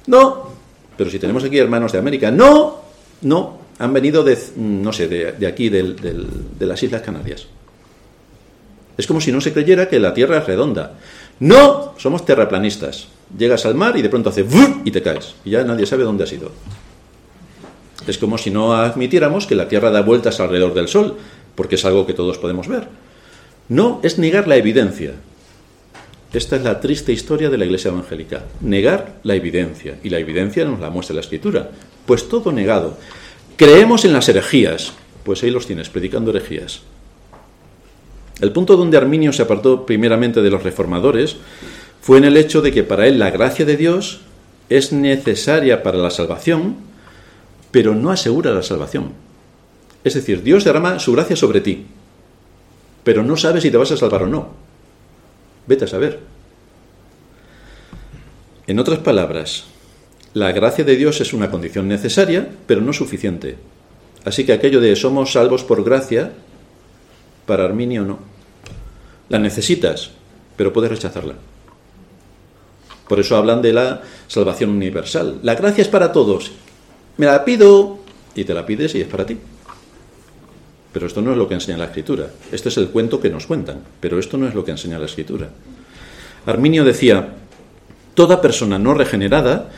No, pero si tenemos aquí hermanos de América, no, no, han venido de, no sé, de, aquí, de las Islas Canarias. Es como si no se creyera que la Tierra es redonda. No, somos terraplanistas. Llegas al mar y de pronto hace y te caes. Y ya nadie sabe dónde has ido. Es como si no admitiéramos que la Tierra da vueltas alrededor del Sol porque es algo que todos podemos ver. No, es negar la evidencia. Esta es la triste historia de la Iglesia evangélica. Negar la evidencia. Y la evidencia nos la muestra la Escritura. Pues todo negado. Creemos en las herejías. Pues ahí los tienes, predicando herejías. El punto donde Arminio se apartó primeramente de los reformadores fue en el hecho de que para él la gracia de Dios es necesaria para la salvación, pero no asegura la salvación. Es decir, Dios derrama su gracia sobre ti, pero no sabes si te vas a salvar o no. Vete a saber. En otras palabras, la gracia de Dios es una condición necesaria, pero no suficiente. Así que aquello de somos salvos por gracia, para Arminio no. La necesitas, pero puedes rechazarla. Por eso hablan de la salvación universal. La gracia es para todos. Me la pido y te la pides y es para ti. Pero esto no es lo que enseña la escritura. Este es el cuento que nos cuentan, pero esto no es lo que enseña la escritura. Arminio decía, toda persona no regenerada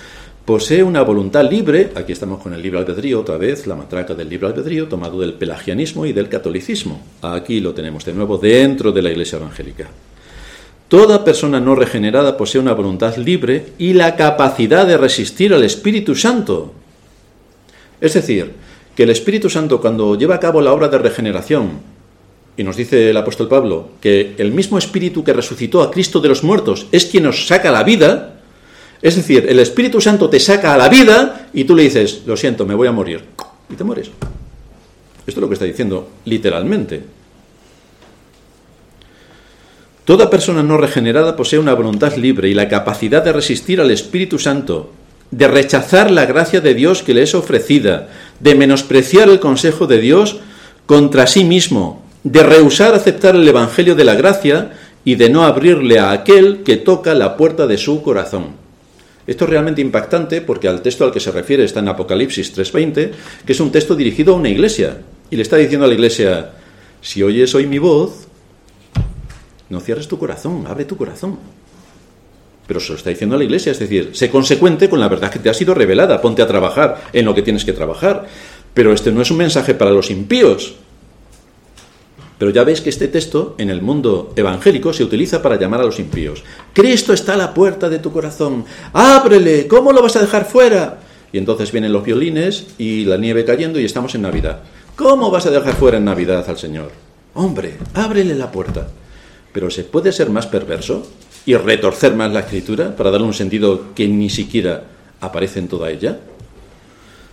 posee una voluntad libre, aquí estamos con el libre albedrío otra vez, la matraca del libre albedrío tomado del pelagianismo y del catolicismo. Aquí lo tenemos de nuevo dentro de la iglesia evangélica. Toda persona no regenerada posee una voluntad libre y la capacidad de resistir al Espíritu Santo. Es decir, que el Espíritu Santo cuando lleva a cabo la obra de regeneración, y nos dice el apóstol Pablo que el mismo Espíritu que resucitó a Cristo de los muertos es quien nos saca la vida, es decir, el Espíritu Santo te saca a la vida y tú le dices, lo siento, me voy a morir, y te mueres. Esto es lo que está diciendo literalmente. Toda persona no regenerada posee una voluntad libre y la capacidad de resistir al Espíritu Santo, de rechazar la gracia de Dios que le es ofrecida, de menospreciar el consejo de Dios contra sí mismo, de rehusar aceptar el Evangelio de la gracia y de no abrirle a aquel que toca la puerta de su corazón. Esto es realmente impactante porque al texto al que se refiere está en Apocalipsis 3:20, que es un texto dirigido a una iglesia. Y le está diciendo a la iglesia, si oyes hoy mi voz, no cierres tu corazón, abre tu corazón. Pero se lo está diciendo a la iglesia, es decir, sé consecuente con la verdad que te ha sido revelada, ponte a trabajar en lo que tienes que trabajar. Pero este no es un mensaje para los impíos. Pero ya veis que este texto en el mundo evangélico se utiliza para llamar a los impíos. Cristo está a la puerta de tu corazón. Ábrele, ¿cómo lo vas a dejar fuera? Y entonces vienen los violines y la nieve cayendo y estamos en Navidad. ¿Cómo vas a dejar fuera en Navidad al Señor? Hombre, ábrele la puerta. Pero ¿se puede ser más perverso? Y retorcer más la escritura para darle un sentido que ni siquiera aparece en toda ella?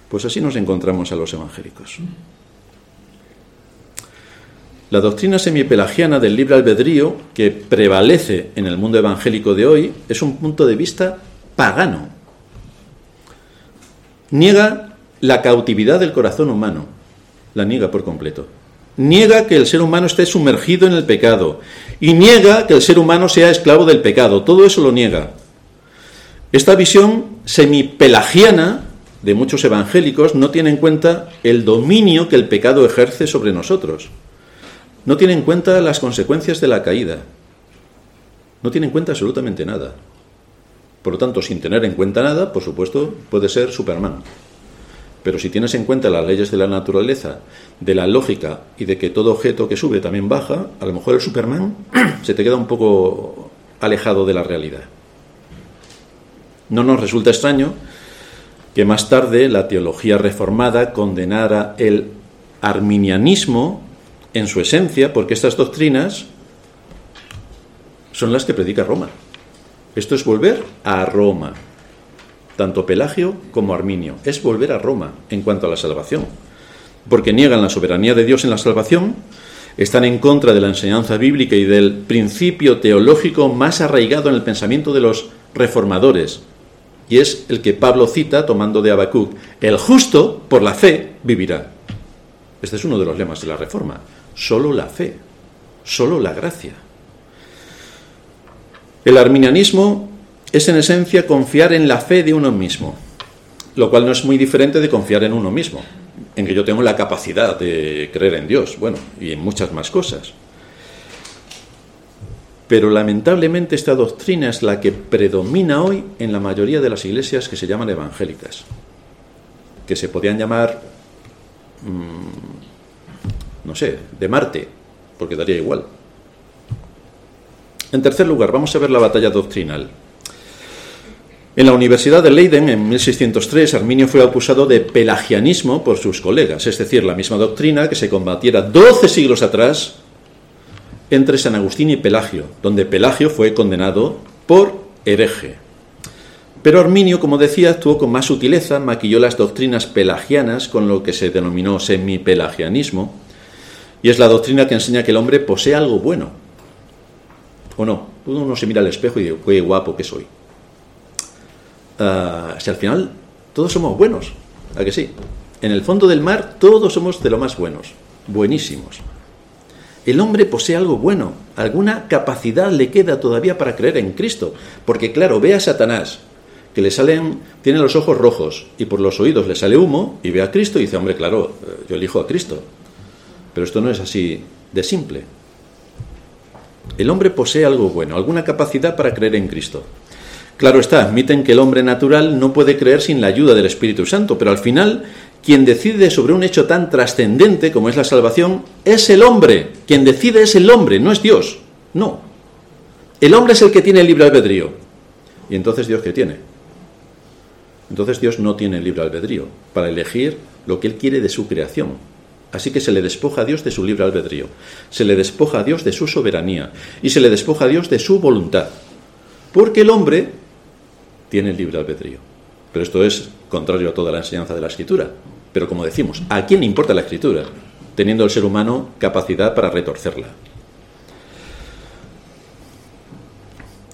Pues así nos encontramos a los evangélicos. La doctrina semipelagiana del libre albedrío que prevalece en el mundo evangélico de hoy es un punto de vista pagano. niega la cautividad del corazón humano, la niega por completo. Niega que el ser humano esté sumergido en el pecado y niega que el ser humano sea esclavo del pecado. Todo eso lo niega. Esta visión semipelagiana de muchos evangélicos no tiene en cuenta el dominio que el pecado ejerce sobre nosotros. No tiene en cuenta las consecuencias de la caída. No tiene en cuenta absolutamente nada. Por lo tanto, sin tener en cuenta nada, por supuesto, puede ser Superman. Pero si tienes en cuenta las leyes de la naturaleza, de la lógica y de que todo objeto que sube también baja, a lo mejor el Superman se te queda un poco alejado de la realidad. No nos resulta extraño que más tarde la teología reformada condenara el arminianismo en su esencia, porque estas doctrinas son las que predica Roma. Esto es volver a Roma, tanto Pelagio como Arminio. Es volver a Roma en cuanto a la salvación, porque niegan la soberanía de Dios en la salvación, están en contra de la enseñanza bíblica y del principio teológico más arraigado en el pensamiento de los reformadores, y es el que Pablo cita tomando de Habacuc, el justo por la fe vivirá. Este es uno de los lemas de la Reforma, solo la fe, solo la gracia. El arminianismo es en esencia confiar en la fe de uno mismo, lo cual no es muy diferente de confiar en uno mismo, en que yo tengo la capacidad de creer en Dios, bueno, y en muchas más cosas. Pero lamentablemente esta doctrina es la que predomina hoy en la mayoría de las iglesias que se llaman evangélicas, que se podían llamar, mm, no sé, de Marte, porque daría igual. En tercer lugar, vamos a ver la batalla doctrinal. En la Universidad de Leiden, en 1603, Arminio fue acusado de pelagianismo por sus colegas, es decir, la misma doctrina que se combatiera 12 siglos atrás entre San Agustín y Pelagio, donde Pelagio fue condenado por hereje. Pero Arminio, como decía, actuó con más sutileza, maquilló las doctrinas pelagianas con lo que se denominó semipelagianismo, y es la doctrina que enseña que el hombre posee algo bueno. ¿O no? Uno se mira al espejo y dice, qué guapo que soy. Ah, si al final todos somos buenos, ¿a que sí? En el fondo del mar todos somos de lo más buenos, buenísimos. El hombre posee algo bueno, alguna capacidad le queda todavía para creer en Cristo, porque claro, ve a Satanás, que le salen, tiene los ojos rojos y por los oídos le sale humo y ve a Cristo y dice, hombre, claro, eh, yo elijo a Cristo. Pero esto no es así de simple. El hombre posee algo bueno, alguna capacidad para creer en Cristo. Claro está, admiten que el hombre natural no puede creer sin la ayuda del Espíritu Santo, pero al final quien decide sobre un hecho tan trascendente como es la salvación es el hombre. Quien decide es el hombre, no es Dios. No. El hombre es el que tiene el libre albedrío. ¿Y entonces Dios qué tiene? Entonces Dios no tiene libre albedrío para elegir lo que Él quiere de su creación. Así que se le despoja a Dios de su libre albedrío, se le despoja a Dios de su soberanía y se le despoja a Dios de su voluntad. Porque el hombre tiene el libre albedrío. Pero esto es contrario a toda la enseñanza de la escritura. Pero como decimos, ¿a quién le importa la escritura? Teniendo el ser humano capacidad para retorcerla.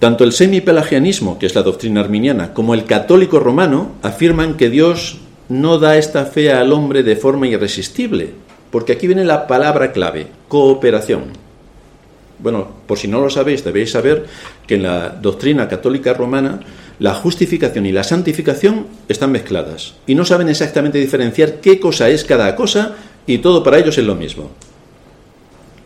Tanto el semipelagianismo, que es la doctrina arminiana, como el católico romano afirman que Dios no da esta fe al hombre de forma irresistible, porque aquí viene la palabra clave, cooperación. Bueno, por si no lo sabéis, debéis saber que en la doctrina católica romana la justificación y la santificación están mezcladas y no saben exactamente diferenciar qué cosa es cada cosa y todo para ellos es lo mismo.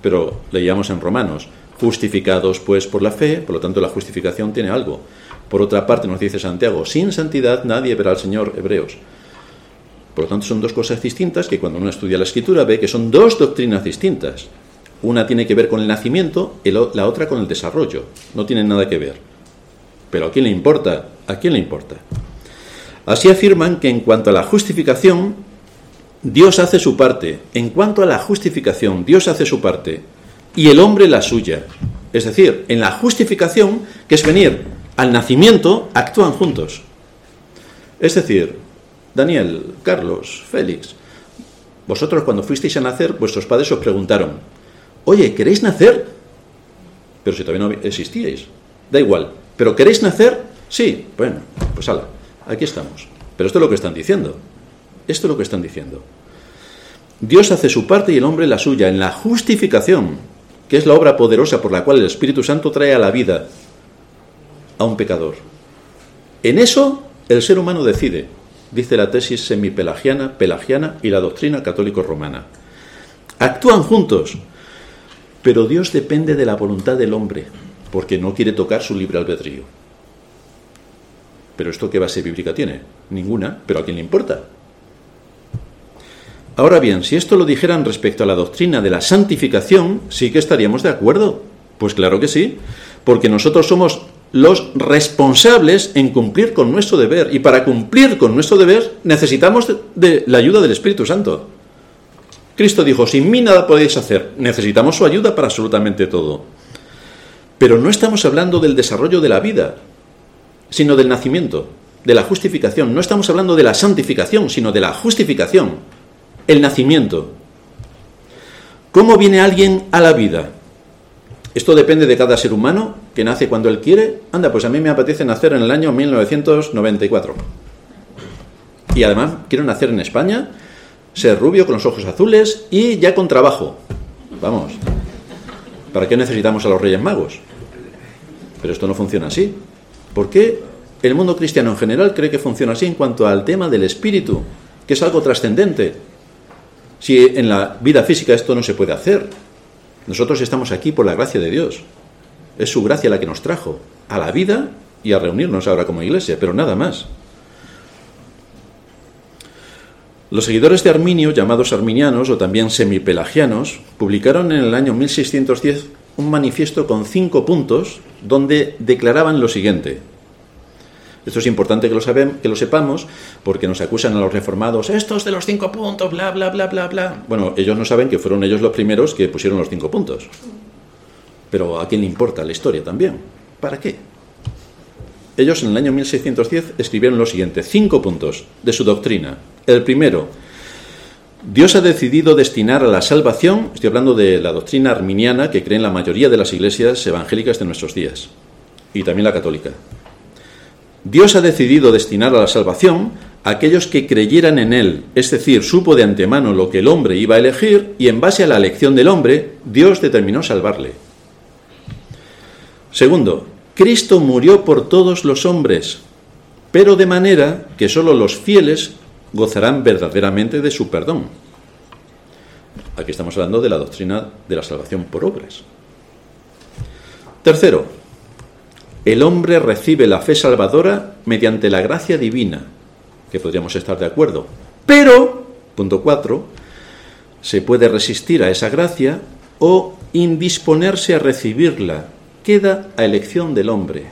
Pero leíamos en Romanos, justificados pues por la fe, por lo tanto la justificación tiene algo. Por otra parte nos dice Santiago, sin santidad nadie verá al Señor, Hebreos. Por lo tanto son dos cosas distintas que cuando uno estudia la escritura ve que son dos doctrinas distintas. Una tiene que ver con el nacimiento la otra con el desarrollo. No tienen nada que ver. Pero ¿a quién le importa? ¿A quién le importa? Así afirman que en cuanto a la justificación, Dios hace su parte. En cuanto a la justificación, Dios hace su parte y el hombre la suya. Es decir, en la justificación, que es venir al nacimiento, actúan juntos. Es decir, Daniel, Carlos, Félix, vosotros cuando fuisteis a nacer, vuestros padres os preguntaron, oye, ¿queréis nacer? Pero si todavía no existíais. Da igual, ¿Pero queréis nacer? Sí, bueno, pues hala, aquí estamos. Pero esto es lo que están diciendo. Esto es lo que están diciendo. Dios hace su parte y el hombre la suya en la justificación, que es la obra poderosa por la cual el Espíritu Santo trae a la vida a un pecador. En eso el ser humano decide, dice la tesis semipelagiana, pelagiana y la doctrina católico-romana. Actúan juntos, pero Dios depende de la voluntad del hombre, porque no quiere tocar su libre albedrío. Pero esto qué base bíblica tiene? Ninguna, pero ¿a quién le importa? Ahora bien, si esto lo dijeran respecto a la doctrina de la santificación, sí que estaríamos de acuerdo. Pues claro que sí, porque nosotros somos los responsables en cumplir con nuestro deber. Y para cumplir con nuestro deber necesitamos la ayuda del Espíritu Santo. Cristo dijo, sin mí nada podéis hacer. Necesitamos su ayuda para absolutamente todo. Pero no estamos hablando del desarrollo de la vida, sino del nacimiento, de la justificación. No estamos hablando de la santificación, sino de la justificación, el nacimiento. ¿Cómo viene alguien a la vida? Esto depende de cada ser humano que nace cuando él quiere. Anda, pues a mí me apetece nacer en el año 1994. Y además quiero nacer en España, ser rubio con los ojos azules y ya con trabajo. Vamos. ¿Para qué necesitamos a los Reyes Magos? Pero esto no funciona así. ¿Por qué el mundo cristiano en general cree que funciona así en cuanto al tema del espíritu, que es algo trascendente? Si en la vida física esto no se puede hacer, nosotros estamos aquí por la gracia de Dios. Es su gracia la que nos trajo a la vida y a reunirnos ahora como iglesia, pero nada más. Los seguidores de Arminio, llamados arminianos o también semipelagianos, publicaron en el año 1610 un manifiesto con cinco puntos donde declaraban lo siguiente. Esto es importante que lo, que lo sepamos porque nos acusan a los reformados, estos de los cinco puntos, bla, bla, bla, bla, bla. Bueno, ellos no saben que fueron ellos los primeros que pusieron los cinco puntos. Pero ¿a quién le importa la historia también? ¿Para qué? Ellos en el año 1610 escribieron lo siguiente, cinco puntos de su doctrina. El primero, Dios ha decidido destinar a la salvación, estoy hablando de la doctrina arminiana que creen la mayoría de las iglesias evangélicas de nuestros días, y también la católica. Dios ha decidido destinar a la salvación a aquellos que creyeran en Él, es decir, supo de antemano lo que el hombre iba a elegir y en base a la elección del hombre, Dios determinó salvarle. Segundo, Cristo murió por todos los hombres, pero de manera que sólo los fieles gozarán verdaderamente de su perdón. Aquí estamos hablando de la doctrina de la salvación por obras. Tercero, el hombre recibe la fe salvadora mediante la gracia divina, que podríamos estar de acuerdo. Pero, punto cuatro, se puede resistir a esa gracia o indisponerse a recibirla. Queda a elección del hombre.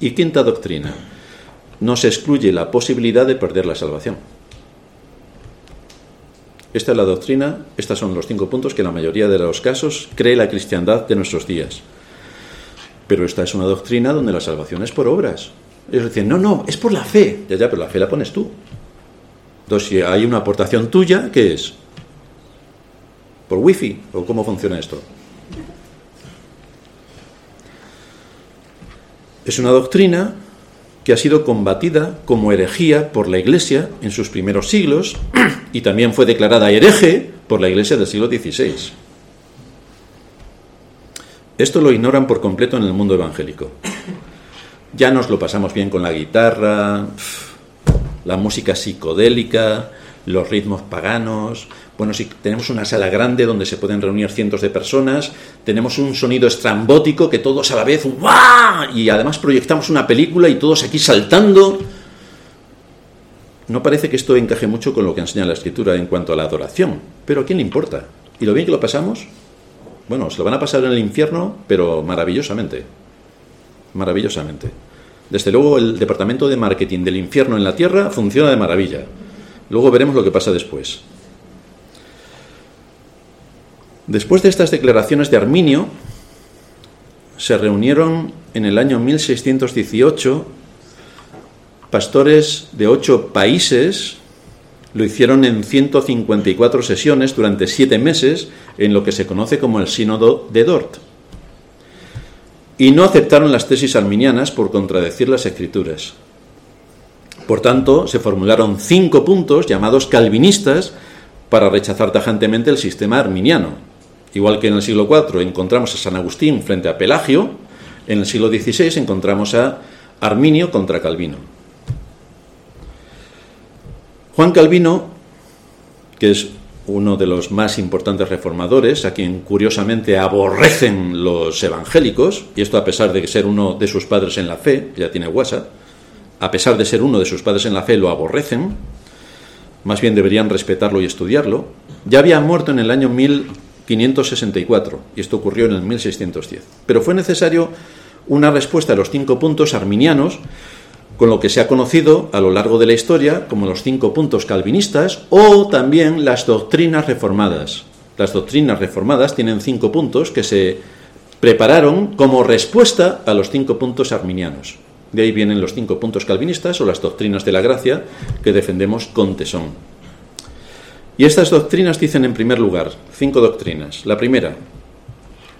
Y quinta doctrina, no se excluye la posibilidad de perder la salvación. Esta es la doctrina, estos son los cinco puntos que la mayoría de los casos cree la cristiandad de nuestros días. Pero esta es una doctrina donde la salvación es por obras. Ellos dicen, no, no, es por la fe. Ya, ya, pero la fe la pones tú. Entonces, si hay una aportación tuya, ¿qué es? ¿Por wifi? ¿O cómo funciona esto? Es una doctrina que ha sido combatida como herejía por la Iglesia en sus primeros siglos y también fue declarada hereje por la Iglesia del siglo XVI. Esto lo ignoran por completo en el mundo evangélico. Ya nos lo pasamos bien con la guitarra, la música psicodélica, los ritmos paganos. Bueno, si tenemos una sala grande donde se pueden reunir cientos de personas, tenemos un sonido estrambótico que todos a la vez, ¡guau! Y además proyectamos una película y todos aquí saltando. No parece que esto encaje mucho con lo que enseña la escritura en cuanto a la adoración, pero ¿a quién le importa? ¿Y lo bien que lo pasamos? Bueno, se lo van a pasar en el infierno, pero maravillosamente. Maravillosamente. Desde luego, el departamento de marketing del infierno en la tierra funciona de maravilla. Luego veremos lo que pasa después. Después de estas declaraciones de Arminio, se reunieron en el año 1618 pastores de ocho países lo hicieron en 154 sesiones durante siete meses en lo que se conoce como el Sínodo de Dort. Y no aceptaron las tesis arminianas por contradecir las escrituras. Por tanto, se formularon cinco puntos llamados calvinistas para rechazar tajantemente el sistema arminiano. Igual que en el siglo IV encontramos a San Agustín frente a Pelagio, en el siglo XVI encontramos a Arminio contra Calvino. Juan Calvino, que es uno de los más importantes reformadores, a quien curiosamente aborrecen los evangélicos, y esto a pesar de ser uno de sus padres en la fe, ya tiene WhatsApp, a pesar de ser uno de sus padres en la fe, lo aborrecen, más bien deberían respetarlo y estudiarlo, ya había muerto en el año 1564, y esto ocurrió en el 1610. Pero fue necesario una respuesta a los cinco puntos arminianos, con lo que se ha conocido a lo largo de la historia como los cinco puntos calvinistas o también las doctrinas reformadas. Las doctrinas reformadas tienen cinco puntos que se prepararon como respuesta a los cinco puntos arminianos. De ahí vienen los cinco puntos calvinistas o las doctrinas de la gracia que defendemos con tesón. Y estas doctrinas dicen en primer lugar, cinco doctrinas. La primera,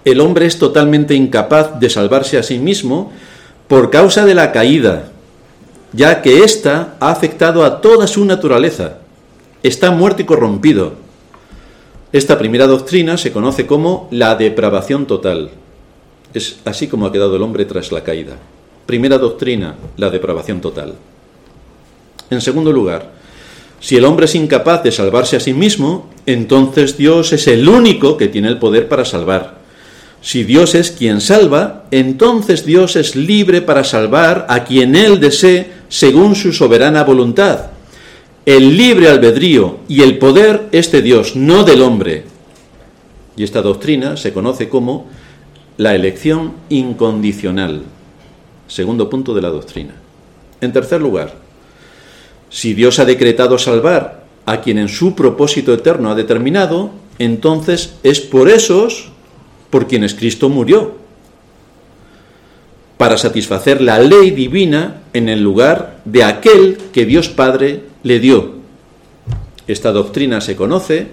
el hombre es totalmente incapaz de salvarse a sí mismo por causa de la caída, ya que ésta ha afectado a toda su naturaleza. Está muerto y corrompido. Esta primera doctrina se conoce como la depravación total. Es así como ha quedado el hombre tras la caída. Primera doctrina, la depravación total. En segundo lugar, si el hombre es incapaz de salvarse a sí mismo, entonces Dios es el único que tiene el poder para salvar. Si Dios es quien salva, entonces Dios es libre para salvar a quien Él desee según su soberana voluntad. El libre albedrío y el poder es de Dios, no del hombre. Y esta doctrina se conoce como la elección incondicional. Segundo punto de la doctrina. En tercer lugar, si Dios ha decretado salvar a quien en su propósito eterno ha determinado, entonces es por esos por quienes Cristo murió, para satisfacer la ley divina en el lugar de aquel que Dios Padre le dio. Esta doctrina se conoce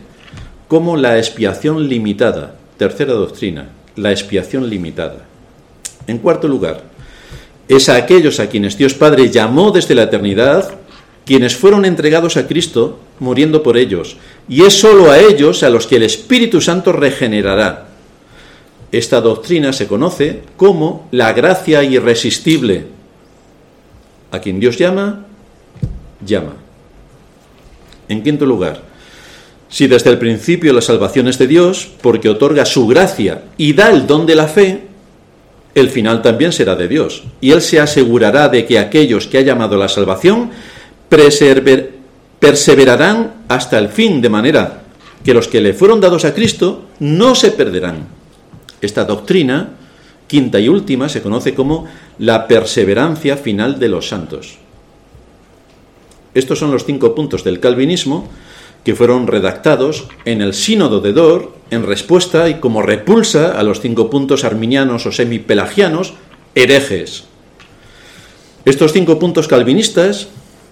como la expiación limitada. Tercera doctrina, la expiación limitada. En cuarto lugar, es a aquellos a quienes Dios Padre llamó desde la eternidad, quienes fueron entregados a Cristo, muriendo por ellos, y es sólo a ellos a los que el Espíritu Santo regenerará. Esta doctrina se conoce como la gracia irresistible. A quien Dios llama, llama. En quinto lugar, si desde el principio la salvación es de Dios, porque otorga su gracia y da el don de la fe, el final también será de Dios. Y Él se asegurará de que aquellos que ha llamado a la salvación perseverarán hasta el fin, de manera que los que le fueron dados a Cristo no se perderán. Esta doctrina, quinta y última, se conoce como la perseverancia final de los santos. Estos son los cinco puntos del calvinismo que fueron redactados en el Sínodo de Dor en respuesta y como repulsa a los cinco puntos arminianos o semipelagianos herejes. Estos cinco puntos calvinistas,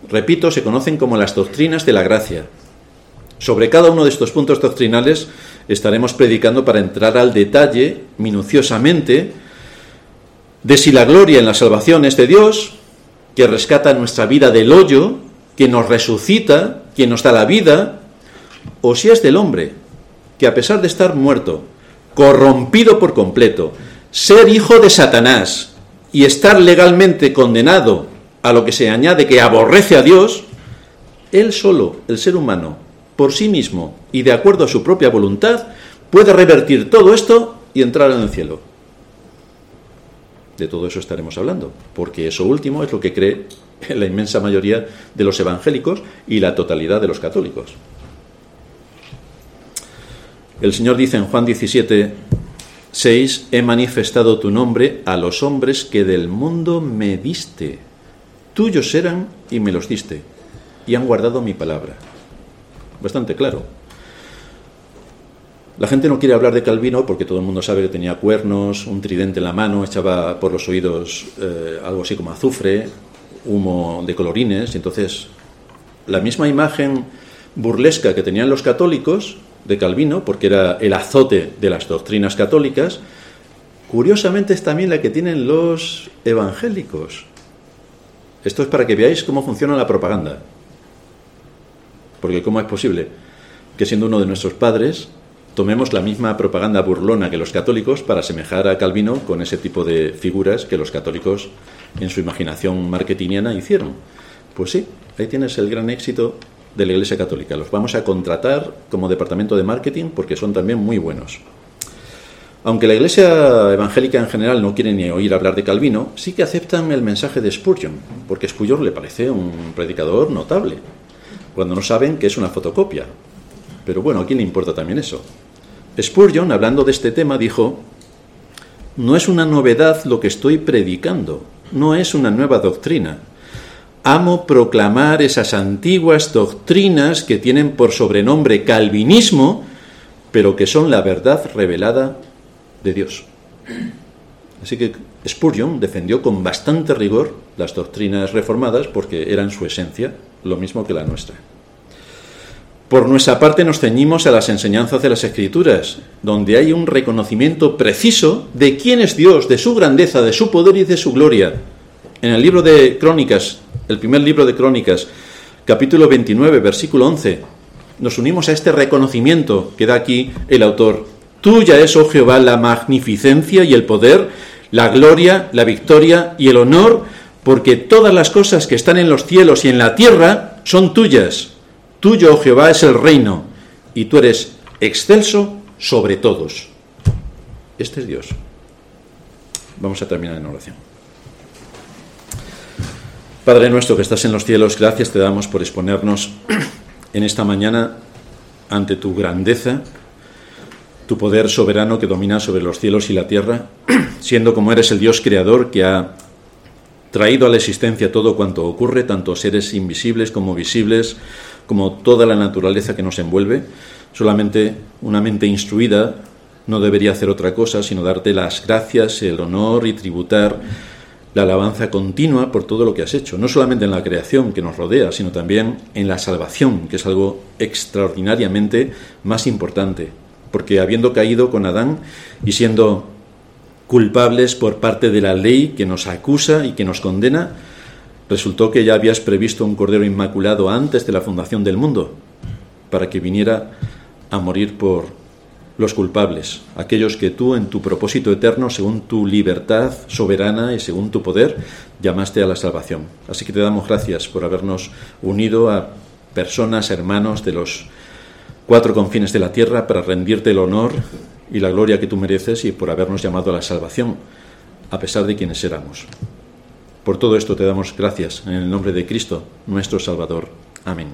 repito, se conocen como las doctrinas de la gracia. Sobre cada uno de estos puntos doctrinales estaremos predicando para entrar al detalle minuciosamente de si la gloria en la salvación es de Dios, que rescata nuestra vida del hoyo, que nos resucita, que nos da la vida, o si es del hombre, que a pesar de estar muerto, corrompido por completo, ser hijo de Satanás y estar legalmente condenado a lo que se añade que aborrece a Dios, él solo, el ser humano, por sí mismo y de acuerdo a su propia voluntad, puede revertir todo esto y entrar en el cielo. De todo eso estaremos hablando, porque eso último es lo que cree la inmensa mayoría de los evangélicos y la totalidad de los católicos. El Señor dice en Juan 17, 6, he manifestado tu nombre a los hombres que del mundo me diste. Tuyos eran y me los diste, y han guardado mi palabra. Bastante claro. La gente no quiere hablar de Calvino porque todo el mundo sabe que tenía cuernos, un tridente en la mano, echaba por los oídos eh, algo así como azufre, humo de colorines, y entonces la misma imagen burlesca que tenían los católicos de Calvino, porque era el azote de las doctrinas católicas, curiosamente es también la que tienen los evangélicos. Esto es para que veáis cómo funciona la propaganda. Porque ¿cómo es posible que siendo uno de nuestros padres tomemos la misma propaganda burlona que los católicos para asemejar a Calvino con ese tipo de figuras que los católicos en su imaginación marketingiana hicieron? Pues sí, ahí tienes el gran éxito de la Iglesia Católica. Los vamos a contratar como departamento de marketing porque son también muy buenos. Aunque la Iglesia evangélica en general no quiere ni oír hablar de Calvino, sí que aceptan el mensaje de Spurgeon, porque Spurgeon le parece un predicador notable, cuando no saben que es una fotocopia. Pero bueno, ¿a quién le importa también eso? Spurgeon, hablando de este tema, dijo, no es una novedad lo que estoy predicando, no es una nueva doctrina. Amo proclamar esas antiguas doctrinas que tienen por sobrenombre calvinismo, pero que son la verdad revelada de Dios. Así que Spurgeon defendió con bastante rigor las doctrinas reformadas porque eran su esencia lo mismo que la nuestra. Por nuestra parte nos ceñimos a las enseñanzas de las Escrituras, donde hay un reconocimiento preciso de quién es Dios, de su grandeza, de su poder y de su gloria. En el libro de Crónicas, el primer libro de Crónicas, capítulo 29, versículo 11, nos unimos a este reconocimiento que da aquí el autor Tuya es, oh Jehová, la magnificencia y el poder, la gloria, la victoria y el honor, porque todas las cosas que están en los cielos y en la tierra son tuyas. Tuyo, oh Jehová, es el reino, y tú eres excelso sobre todos. Este es Dios. Vamos a terminar en oración. Padre nuestro que estás en los cielos, gracias te damos por exponernos en esta mañana ante tu grandeza tu poder soberano que domina sobre los cielos y la tierra, siendo como eres el Dios creador que ha traído a la existencia todo cuanto ocurre, tanto seres invisibles como visibles, como toda la naturaleza que nos envuelve, solamente una mente instruida no debería hacer otra cosa sino darte las gracias, el honor y tributar la alabanza continua por todo lo que has hecho, no solamente en la creación que nos rodea, sino también en la salvación, que es algo extraordinariamente más importante porque habiendo caído con Adán y siendo culpables por parte de la ley que nos acusa y que nos condena, resultó que ya habías previsto un Cordero Inmaculado antes de la fundación del mundo, para que viniera a morir por los culpables, aquellos que tú en tu propósito eterno, según tu libertad soberana y según tu poder, llamaste a la salvación. Así que te damos gracias por habernos unido a personas, hermanos de los cuatro confines de la tierra para rendirte el honor y la gloria que tú mereces y por habernos llamado a la salvación, a pesar de quienes éramos. Por todo esto te damos gracias en el nombre de Cristo, nuestro Salvador. Amén.